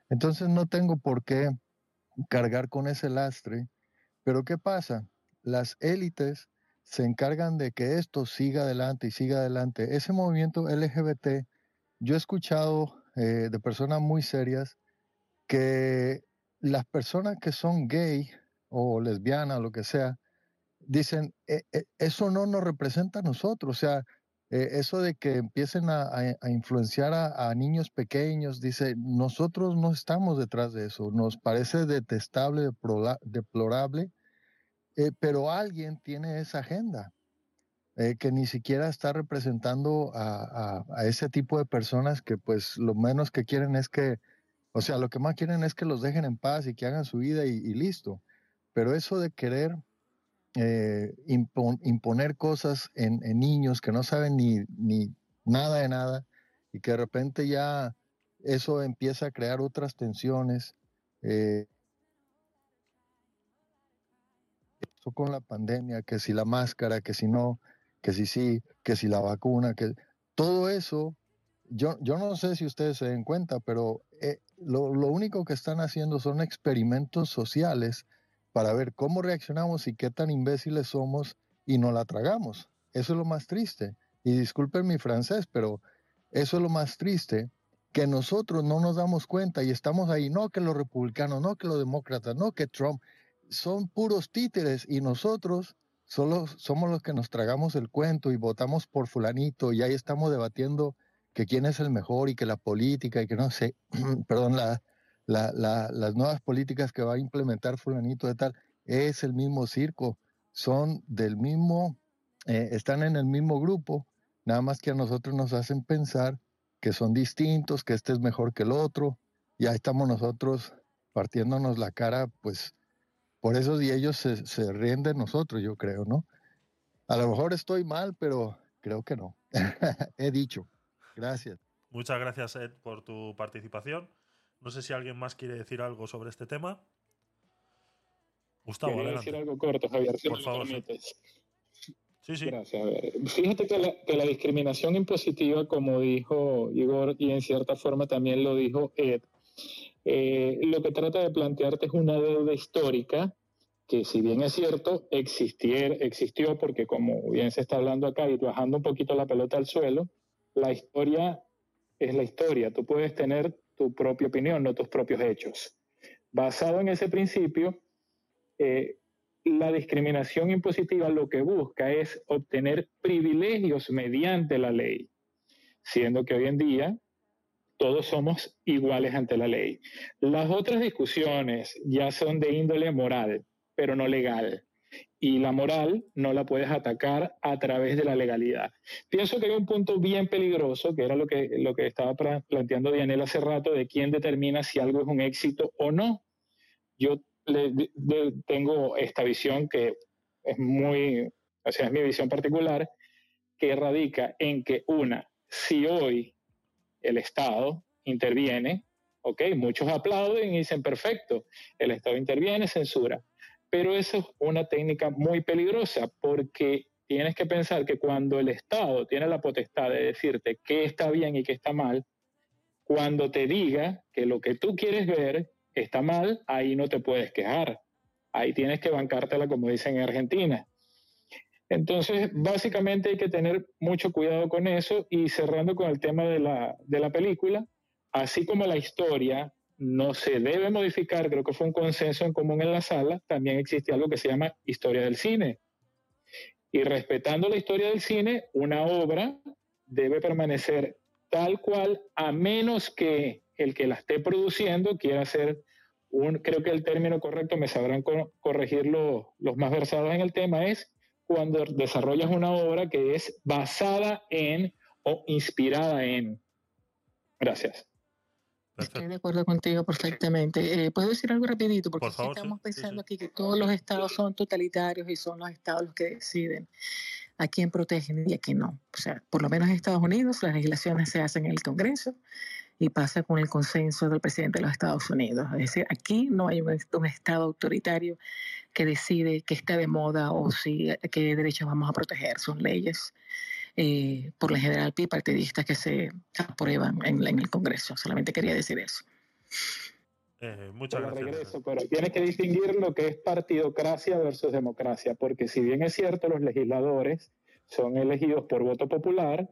Entonces no tengo por qué cargar con ese lastre. Pero ¿qué pasa? Las élites se encargan de que esto siga adelante y siga adelante. Ese movimiento LGBT, yo he escuchado eh, de personas muy serias que las personas que son gay o lesbianas, lo que sea, dicen, e, e, eso no nos representa a nosotros, o sea, e, eso de que empiecen a, influenciar a, a, niños pequeños, dice, nosotros no estamos detrás de eso, nos parece detestable, deplorable eh, pero alguien tiene esa agenda eh, que ni siquiera está representando a, ese tipo de personas que pues lo menos que quieren es que, o sea, lo que más quieren es que los dejen en paz y que hagan su vida y, listo. Pero eso de querer eh, imponer cosas en, niños que no saben ni, ni nada de nada y que de repente ya eso empieza a crear otras tensiones. Eh, con la pandemia, que si la máscara, que si no, que si sí, que si la vacuna, que todo eso, yo, yo no sé si ustedes se den cuenta, pero eh, lo, lo, único que están haciendo son experimentos sociales para ver cómo reaccionamos y qué tan imbéciles somos y no la tragamos. Eso es lo más triste. Y disculpen mi francés, pero eso es lo más triste, que nosotros no nos damos cuenta y estamos ahí, no que los republicanos, no que los demócratas, no que Trump, son puros títeres y nosotros solo somos los que nos tragamos el cuento y votamos por fulanito y ahí estamos debatiendo que quién es el mejor y que la política y que no sé, [clears throat] perdón, la, las nuevas políticas que va a implementar fulanito de tal, es el mismo circo, son del mismo, eh, están en el mismo grupo, nada más que a nosotros nos hacen pensar que son distintos, que este es mejor que el otro, y ahí estamos nosotros partiéndonos la cara, pues por eso y ellos se, se ríen de nosotros, yo creo, ¿no? A lo mejor estoy mal, pero creo que no. [laughs] He dicho. Gracias. Muchas gracias, Ed, por tu participación. No sé si alguien más quiere decir algo sobre este tema. Gustavo, Quería decir algo corto, Javier, si por favor. Sí, sí. Gracias. Fíjate que la, que la, discriminación impositiva, como dijo Igor, y en cierta forma también lo dijo Ed, eh, lo que trata de plantearte es una deuda histórica que si bien es cierto, existió porque como bien se está hablando acá y bajando un poquito la pelota al suelo, la historia es la historia. Tú puedes tener tu propia opinión, no tus propios hechos. Basado en ese principio, eh, la discriminación impositiva lo que busca es obtener privilegios mediante la ley, siendo que hoy en día todos somos iguales ante la ley. Las otras discusiones ya son de índole moral, pero no legal y la moral no la puedes atacar a través de la legalidad. Pienso que hay un punto bien peligroso, que era lo que, lo que estaba planteando Dianel hace rato, de quién determina si algo es un éxito o no. Yo tengo esta visión que es muy, o sea, es mi visión particular, que radica en que una, si hoy el Estado interviene, ok, muchos aplauden y dicen, perfecto, el Estado interviene, censura pero eso es una técnica muy peligrosa porque tienes que pensar que cuando el Estado tiene la potestad de decirte qué está bien y qué está mal, cuando te diga que lo que tú quieres ver está mal, ahí no te puedes quejar. Ahí tienes que bancártela como dicen en Argentina. Entonces, básicamente hay que tener mucho cuidado con eso y cerrando con el tema de la, de la película, así como la historia no se debe modificar, creo que fue un consenso en común en la sala, también existe algo que se llama historia del cine. Y respetando la historia del cine, una obra debe permanecer tal cual, a menos que el que la esté produciendo quiera hacer un, creo que el término correcto, me sabrán corregir los más versados en el tema, es cuando desarrollas una obra que es basada en o inspirada en. Gracias. Estoy de acuerdo contigo perfectamente. Eh, ¿Puedo decir algo rapidito? Porque estamos pensando aquí que todos los estados son totalitarios y son los estados los que deciden a quién protegen y a quién no. O sea, por lo menos en Estados Unidos las legislaciones se hacen en el Congreso y pasa con el consenso del presidente de los Estados Unidos. Es decir, aquí no hay un, un estado autoritario que decide qué está de moda o si qué derechos vamos a proteger. Son leyes eh, por la general bipartidistas que se aprueban en, en, el Congreso. Solamente quería decir eso. Eh, muchas gracias. Regreso, pero tiene que distinguir lo que es partidocracia versus democracia, porque si bien es cierto, los legisladores son elegidos por voto popular,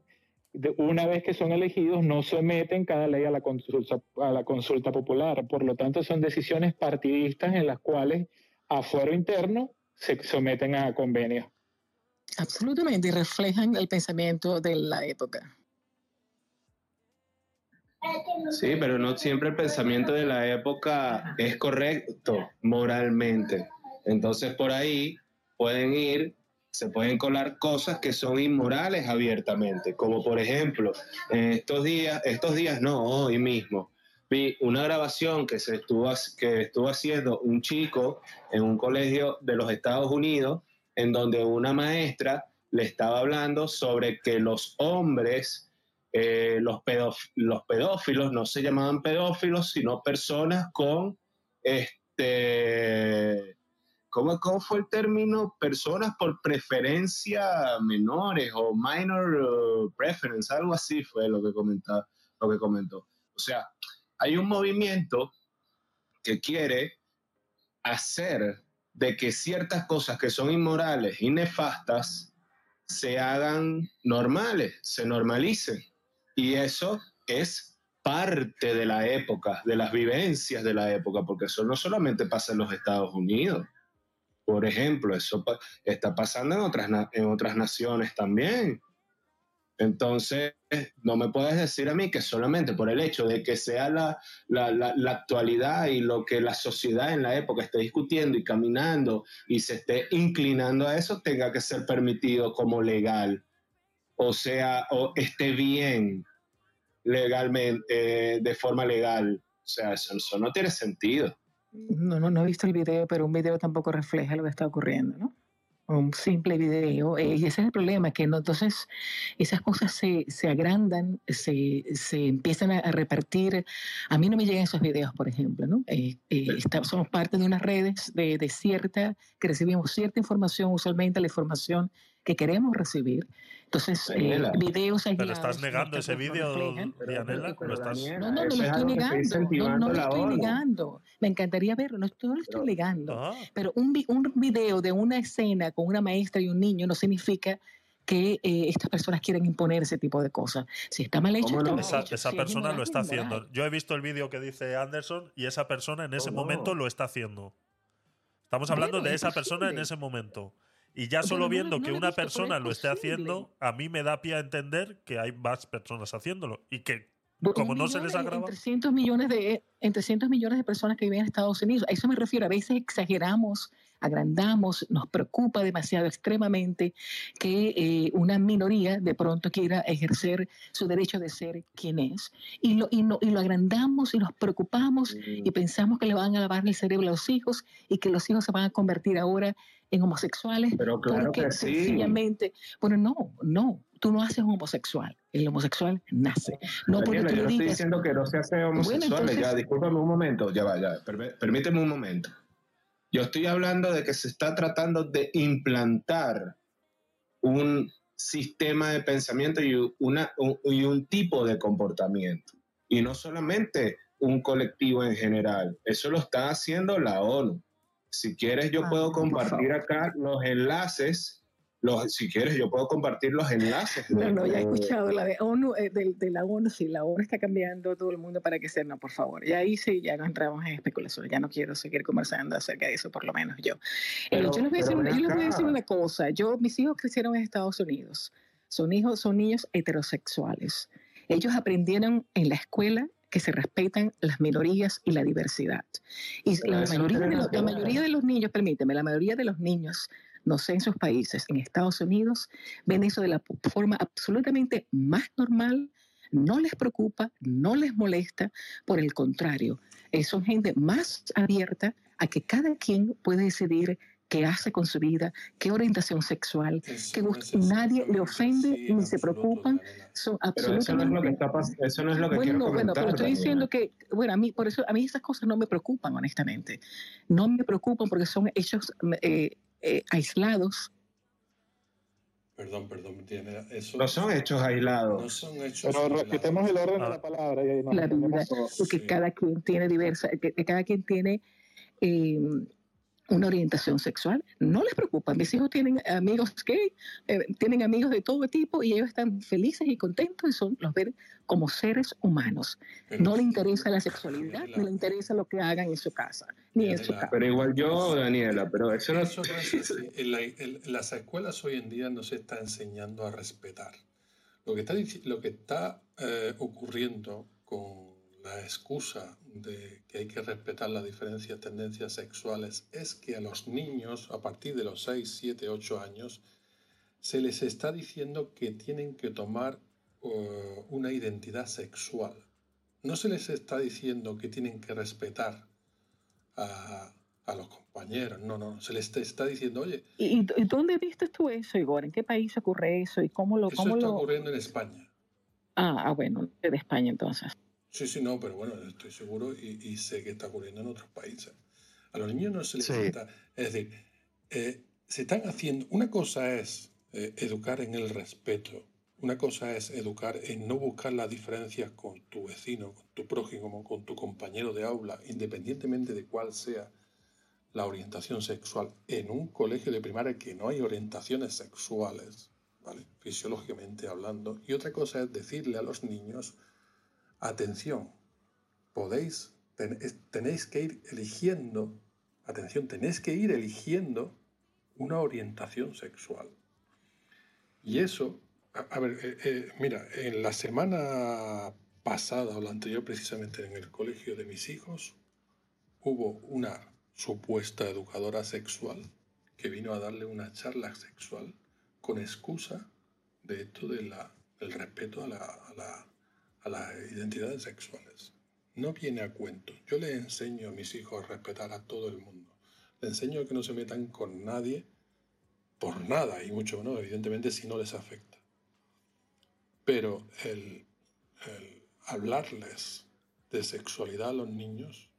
una vez que son elegidos no someten cada ley a la consulta, a la consulta popular. Por lo tanto, son decisiones partidistas en las cuales a fuero interno se someten a convenios. Absolutamente, y reflejan el pensamiento de la época. Sí, pero no siempre el pensamiento de la época es correcto moralmente. Entonces por ahí pueden ir, se pueden colar cosas que son inmorales abiertamente, como por ejemplo, estos días, estos días no, hoy mismo, vi una grabación que se estuvo, que estuvo haciendo un chico en un colegio de los Estados Unidos en donde una maestra le estaba hablando sobre que los hombres, eh, los, los pedófilos no se llamaban pedófilos, sino personas con, este, ¿cómo, ¿cómo, fue el término? Personas por preferencia menores o minor uh, preference, algo así fue lo que, comentó, lo que comentó. O sea, hay un movimiento que quiere hacer de que ciertas cosas que son inmorales y nefastas se hagan normales, se normalicen. Y eso es parte de la época, de las vivencias de la época, porque eso no solamente pasa en los Estados Unidos. Por ejemplo, eso está pasando en otras, en otras naciones también. Entonces, no me puedes decir a mí que solamente por el hecho de que sea la, la, actualidad y lo que la sociedad en la época esté discutiendo y caminando y se esté inclinando a eso, tenga que ser permitido como legal. O sea, o esté bien legalmente, eh, de forma legal. O sea, eso no tiene sentido. No, no, no he visto el video, pero un video tampoco refleja lo que está ocurriendo, ¿no? un simple video. Eh, y ese es el problema, que no, entonces esas cosas se, se agrandan, se, se, empiezan a, repartir. A mí no me llegan esos videos, por ejemplo, ¿no? Eh, eh, somos parte de unas redes de, de, cierta, que recibimos cierta información, usualmente la información que queremos recibir. Entonces, eh, videos Pero estás negando ese vídeo, Dianela. No, no, no lo estoy negando. No, no lo estoy negando. Me encantaría verlo, no, no lo estoy negando. Ah. Pero un, un video de una escena con una maestra y un niño no significa que eh, estas personas quieren imponer ese tipo de cosas. Si está mal hecho, está mal esa, esa persona lo está haciendo. Yo he visto el vídeo que dice Anderson y esa persona en ese momento lo está haciendo. Estamos hablando de esa persona en ese momento. Y ya solo viendo que una persona lo esté haciendo, a mí me da pie a entender que hay más personas haciéndolo y que como no se les ha grabado. 300 millones de, en 300 millones de personas que viven en Estados Unidos. A eso me refiero. A veces exageramos, agrandamos, nos preocupa demasiado extremadamente que eh, una minoría de pronto quiera ejercer su derecho de ser quien es. Y lo, y, y lo agrandamos y nos preocupamos y mm. pensamos que le van a lavar el cerebro a los hijos y que los hijos se van a convertir ahora en homosexuales. Pero claro que sí. Sencillamente, bueno, no, no, tú no haces un homosexual. El homosexual nace. No porque tú yo no estoy diciendo que no se hace homosexual. Ya, discúlpame un momento. Ya va, ya. Permíteme un momento. Yo estoy hablando de que se está tratando de implantar un sistema de pensamiento y, una, y un tipo de comportamiento. Y no solamente un colectivo en general. Eso lo está haciendo la ONU. Si quieres, yo ah, puedo compartir acá los enlaces. Los, si quieres, yo puedo compartir los enlaces. No, no, ya he escuchado la de ONU, eh, de, la ONU, sí, la ONU está cambiando todo el mundo para que sea, no, por favor. Ya ahí sí, ya no entramos en especulación, ya no quiero seguir conversando acerca de eso, por lo menos yo. Eh, yo, les voy, a decir, yo les voy a decir una cosa, yo, mis hijos crecieron en Estados Unidos, son hijos, son niños heterosexuales. Ellos aprendieron en la escuela que se respetan las minorías y la diversidad. Y la mayoría, de los, la mayoría de los niños, permíteme, la mayoría de los niños no sé en sus países, en Estados Unidos, ven eso de la forma absolutamente más normal, no les preocupa, no les molesta, por el contrario, son gente más abierta a que cada quien puede decidir qué hace con su vida, qué orientación sexual, que nadie le ofende ni se preocupan. Son absolutamente. eso no es lo que está Eso no es lo que bueno, quiero bueno, pero estoy diciendo que, bueno, a mí, por eso, a mí esas cosas no me preocupan, honestamente. No me preocupan porque son hechos eh, eh, aislados. Perdón, perdón, tiene eso. No son hechos aislados. No son hechos Pero respetemos el orden de la palabra. Y la vida, porque cada quien tiene diversa, que, cada quien tiene eh, una orientación sexual, no les preocupa. Mis hijos tienen amigos gay, eh, tienen amigos de todo tipo y ellos están felices y contentos y son, los ven como seres humanos. no les interesa la sexualidad, ni les interesa lo que hagan en su casa, ni en su casa. Pero igual yo, Daniela, pero eso no, eso En, las escuelas hoy en día no se está enseñando a respetar. Lo que está, lo que está eh, ocurriendo con la excusa de que hay que respetar las diferencias tendencias sexuales es que a los niños, a partir de los 6, 7, 8 años, se les está diciendo que tienen que tomar uh, una identidad sexual. No se les está diciendo que tienen que respetar a, los compañeros, no, no, se les está diciendo, oye... ¿Y, dónde viste tú eso, Igor? ¿En qué país ocurre eso? ¿Y cómo lo...? Eso está ocurriendo en España. Ah, ah, bueno, de España entonces. Sí, sí, no, pero bueno, estoy seguro y, sé que está ocurriendo en otros países. A los niños no se les Es decir, eh, se están haciendo. Una cosa es eh, educar en el respeto. Una cosa es educar en no buscar las diferencias con tu vecino, con tu prójimo, con tu compañero de aula, independientemente de cuál sea la orientación sexual en un colegio de primaria que no hay orientaciones sexuales, ¿vale? fisiológicamente hablando, y otra cosa es decirle a los niños, atención, podéis, tenéis que ir eligiendo, atención, tenéis que ir eligiendo una orientación sexual. Y eso, a, ver, eh, eh, mira, en la semana pasada o la anterior precisamente en el colegio de mis hijos, hubo una supuesta educadora sexual que vino a darle una charla sexual con excusa de esto de la, del respeto a, la, a las identidades sexuales. No viene a cuento. Yo le enseño a mis hijos a respetar a todo el mundo. Le enseño que no se metan con nadie por nada, y mucho menos, evidentemente, si no les afecta. Pero el, el hablarles de sexualidad a los niños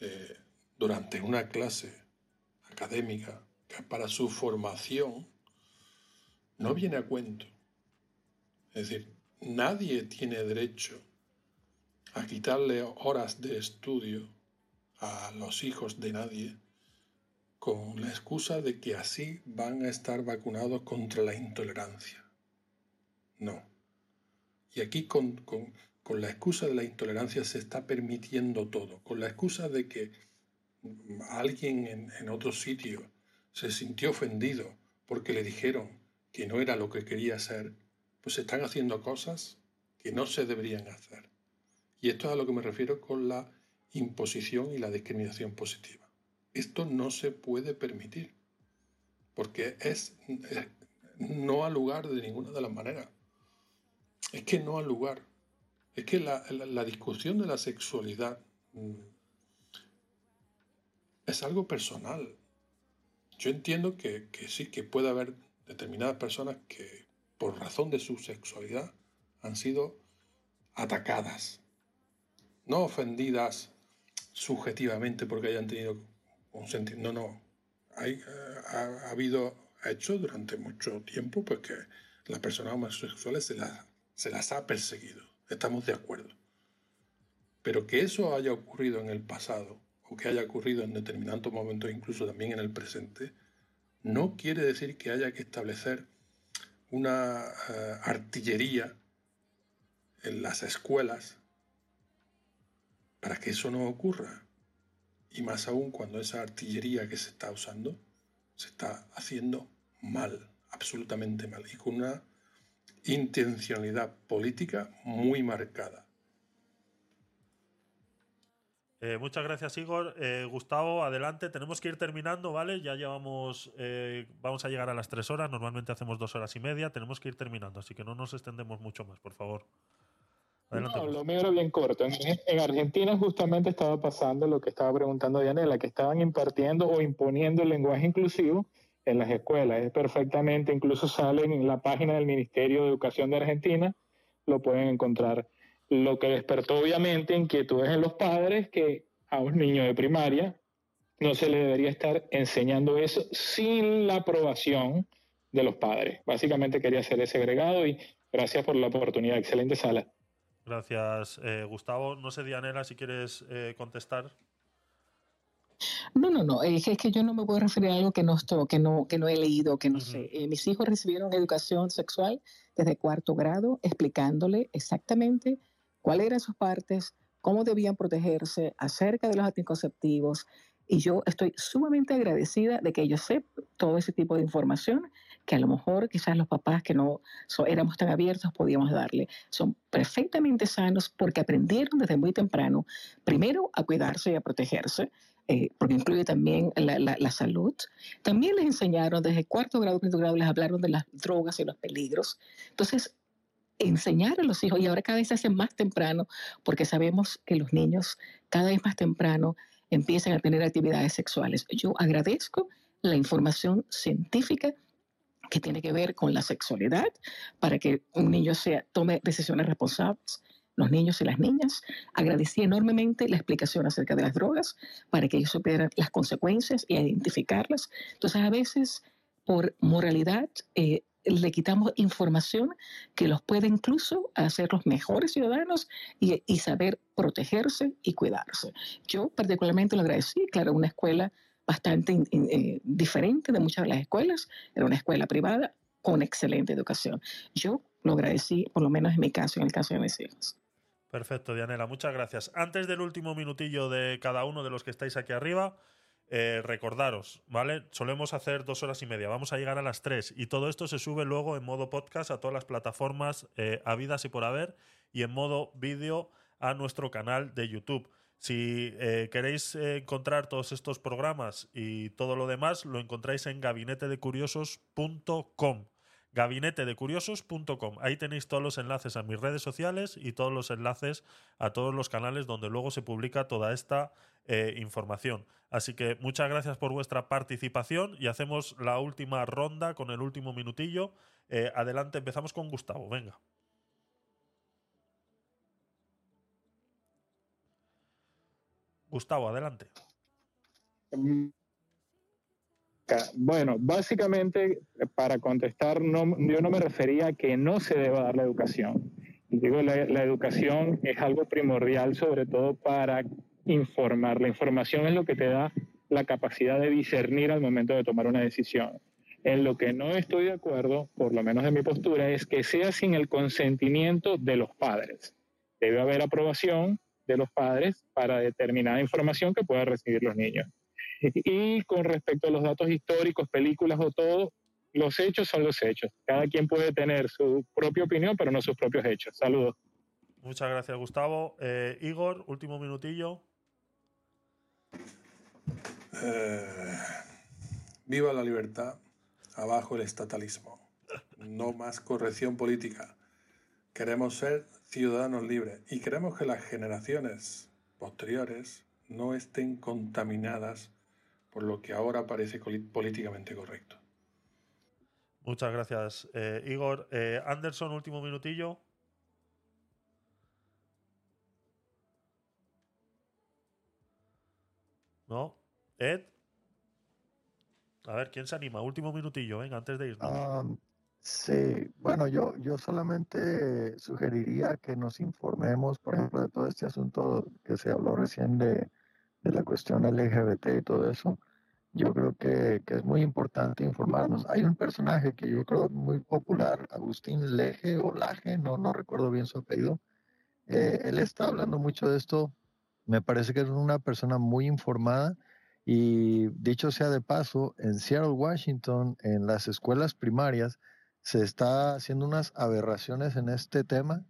eh, durante una clase académica que para su formación no viene a cuento. Es decir, nadie tiene derecho a quitarle horas de estudio a los hijos de nadie con la excusa de que así van a estar vacunados contra la intolerancia. No. Y aquí con, con, con la excusa de la intolerancia se está permitiendo todo, con la excusa de que alguien en, otro sitio se sintió ofendido porque le dijeron que no era lo que quería ser, se están haciendo cosas que no se deberían hacer. Y esto es a lo que me refiero con la imposición y la discriminación positiva. Esto no se puede permitir, porque es, no al lugar de ninguna de las maneras. Es que no al lugar. Es que la, discusión de la sexualidad mm, es algo personal. Yo entiendo que, sí, que puede haber determinadas personas que por razón de su sexualidad han sido atacadas, no ofendidas subjetivamente porque hayan tenido un sentido, no, no. Hay, ha, habido, ha hecho durante mucho tiempo pues que las personas homosexuales se, se las ha perseguido estamos de acuerdo. Pero que eso haya ocurrido en el pasado o que haya ocurrido en determinados momentos, incluso también en el presente, no quiere decir que haya que establecer una eh, artillería en las escuelas para que eso no ocurra. Y más aún cuando esa artillería que se está usando se está haciendo mal, absolutamente mal, y con una intencionalidad política muy marcada. Eh, muchas gracias, Igor. Eh, Gustavo, adelante. Tenemos que ir terminando, ¿vale? Ya llevamos. Eh, vamos a llegar a las tres horas. Normalmente hacemos dos horas y media. Tenemos que ir terminando, así que no nos extendemos mucho más, por favor. Adelante, no, lo mío era bien corto. En, en, Argentina justamente estaba pasando lo que estaba preguntando Dianela, que estaban impartiendo o imponiendo el lenguaje inclusivo en las escuelas. Es perfectamente, incluso sale en la página del Ministerio de Educación de Argentina, lo pueden encontrar. Lo que despertó obviamente inquietudes en los padres que a un niño de primaria no se le debería estar enseñando eso sin la aprobación de los padres. Básicamente quería hacer ese agregado y gracias por la oportunidad. Excelente sala. Gracias, eh, Gustavo. No sé, Dianela, si quieres eh, contestar. No, no, no, es, que yo no me puedo referir a algo que no, que no, que no he leído, que no sé. Eh, mis hijos recibieron educación sexual desde cuarto grado, explicándole exactamente cuáles eran sus partes, cómo debían protegerse acerca de los anticonceptivos. Y yo estoy sumamente agradecida de que ellos sepan todo ese tipo de información que a lo mejor quizás los papás que no éramos tan abiertos podíamos darle. Son perfectamente sanos porque aprendieron desde muy temprano, primero a cuidarse y a protegerse, eh, porque incluye también la, la, salud. También les enseñaron desde cuarto grado, quinto grado, les hablaron de las drogas y los peligros. Entonces, enseñar a los hijos, y ahora cada vez se hace más temprano, porque sabemos que los niños cada vez más temprano empiezan a tener actividades sexuales. Yo agradezco la información científica que tiene que ver con la sexualidad para que un niño sea, tome decisiones responsables los niños y las niñas. Agradecí enormemente la explicación acerca de las drogas para que ellos supieran las consecuencias y identificarlas. Entonces, a veces, por moralidad, eh, le quitamos información que los puede incluso hacer los mejores ciudadanos y, y saber protegerse y cuidarse. Yo particularmente lo agradecí, claro, una escuela bastante eh, diferente de muchas de las escuelas, era una escuela privada con excelente educación. Yo lo agradecí, por lo menos en mi caso, en el caso de mis hijos. Perfecto, Dianela, muchas gracias. Antes del último minutillo de cada uno de los que estáis aquí arriba, eh, recordaros, ¿vale? Solemos hacer dos horas y media, vamos a llegar a las tres y todo esto se sube luego en modo podcast a todas las plataformas eh, habidas y por haber y en modo vídeo a nuestro canal de YouTube. Si eh, queréis encontrar todos estos programas y todo lo demás, lo encontráis en gabinetedecuriosos.com gabinetedecuriosos.com. Ahí tenéis todos los enlaces a mis redes sociales y todos los enlaces a todos los canales donde luego se publica toda esta eh, información. Así que muchas gracias por vuestra participación y hacemos la última ronda con el último minutillo. Eh, adelante, empezamos con Gustavo. Venga. Gustavo, adelante. Bueno, básicamente, para contestar, no, yo no me refería a que no se deba dar la educación. Digo, la, la educación es algo primordial, sobre todo para informar. La información es lo que te da la capacidad de discernir al momento de tomar una decisión. En lo que no estoy de acuerdo, por lo menos de mi postura, es que sea sin el consentimiento de los padres. Debe haber aprobación de los padres para determinada información que puedan recibir los niños. Y con respecto a los datos históricos, películas o todo, los hechos son los hechos. Cada quien puede tener su propia opinión, pero no sus propios hechos. Saludos. Muchas gracias, Gustavo. Eh, Igor, último minutillo. Eh, viva la libertad, abajo el estatalismo. No más corrección política. Queremos ser ciudadanos libres y queremos que las generaciones posteriores no estén contaminadas por lo que ahora parece políticamente correcto. Muchas gracias, eh, Igor. Eh, Anderson, último minutillo. ¿No? Ed. A ver, ¿quién se anima? Último minutillo, venga, antes de irnos. Ah, sí, bueno, yo, yo solamente sugeriría que nos informemos, por ejemplo, de todo este asunto que se habló recién de, de la cuestión LGBT y todo eso, yo creo que, que, es muy importante informarnos. Hay un personaje que yo creo muy popular, Agustín Leje o Laje, no, no recuerdo bien su apellido. Eh, él está hablando mucho de esto. Me parece que es una persona muy informada y dicho sea de paso, en Seattle, Washington, en las escuelas primarias, se está haciendo unas aberraciones en este tema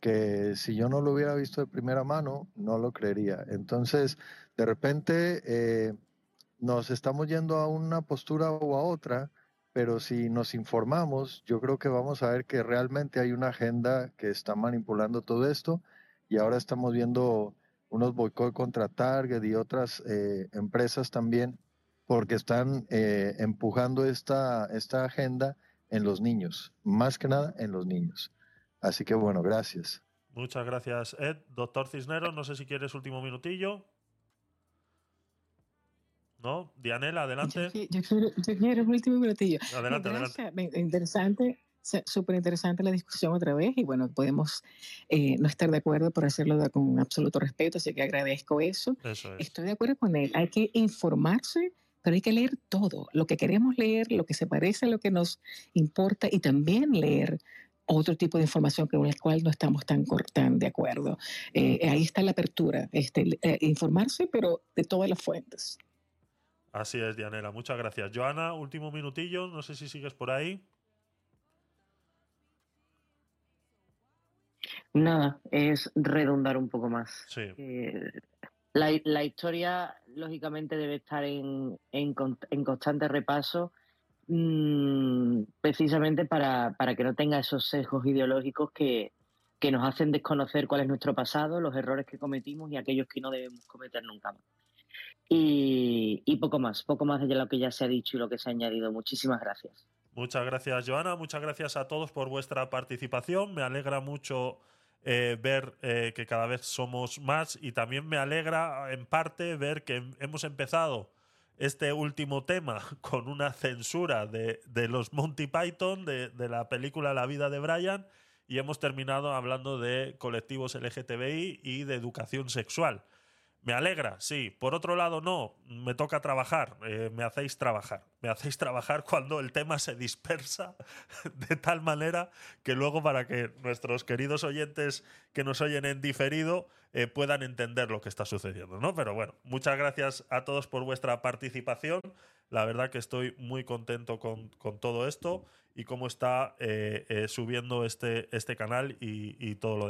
que si yo no lo hubiera visto de primera mano, no lo creería. Entonces, de repente eh, nos estamos yendo a una postura o a otra, pero si nos informamos, yo creo que vamos a ver que realmente hay una agenda que está manipulando todo esto y ahora estamos viendo unos boicot contra Target y otras eh, empresas también porque están eh, empujando esta, esta agenda en los niños, más que nada en los niños. Así que bueno, gracias. Muchas gracias, Ed. Doctor Cisneros, no sé si quieres último minutillo. ¿No? Dianela, adelante. Yo, quiero, un último minutillo. Adelante, adelante. Interesante, súper interesante la discusión otra vez y bueno, podemos eh, no estar de acuerdo por hacerlo con absoluto respeto, así que agradezco eso. eso es. Estoy de acuerdo con él. Hay que informarse, pero hay que leer todo, lo que queremos leer, lo que se parece a lo que nos importa y también leer otro tipo de información con la cual no estamos tan, tan de acuerdo. Eh, ahí está la apertura, este, eh, informarse, pero de todas las fuentes. Así es, Dianela. Muchas gracias. Joana, último minutillo. No sé si sigues por ahí. Nada, es redundar un poco más. Sí. Eh, la, historia, lógicamente, debe estar en, en, constante repaso, mm, precisamente para, para, que no tenga esos sesgos ideológicos que, que nos hacen desconocer cuál es nuestro pasado, los errores que cometimos y aquellos que no debemos cometer nunca más. Y, poco más, poco más de lo que ya se ha dicho y lo que se ha añadido. Muchísimas gracias. Muchas gracias, Joana. Muchas gracias a todos por vuestra participación. Me alegra mucho eh, ver eh, que cada vez somos más y también me alegra en parte ver que hemos empezado este último tema [laughs] con una censura de, los Monty Python, de, de, la película La vida de Brian, y hemos terminado hablando de colectivos LGTBI y de educación sexual. Me alegra, sí. Por otro lado, no, me toca trabajar, eh, me hacéis trabajar. Me hacéis trabajar cuando el tema se dispersa [laughs] de tal manera que luego para que nuestros queridos oyentes que nos oyen en diferido eh, puedan entender lo que está sucediendo, ¿no? Pero bueno, muchas gracias a todos por vuestra participación. La verdad que estoy muy contento con, todo esto y cómo está eh, subiendo este, este canal y todo lo demás.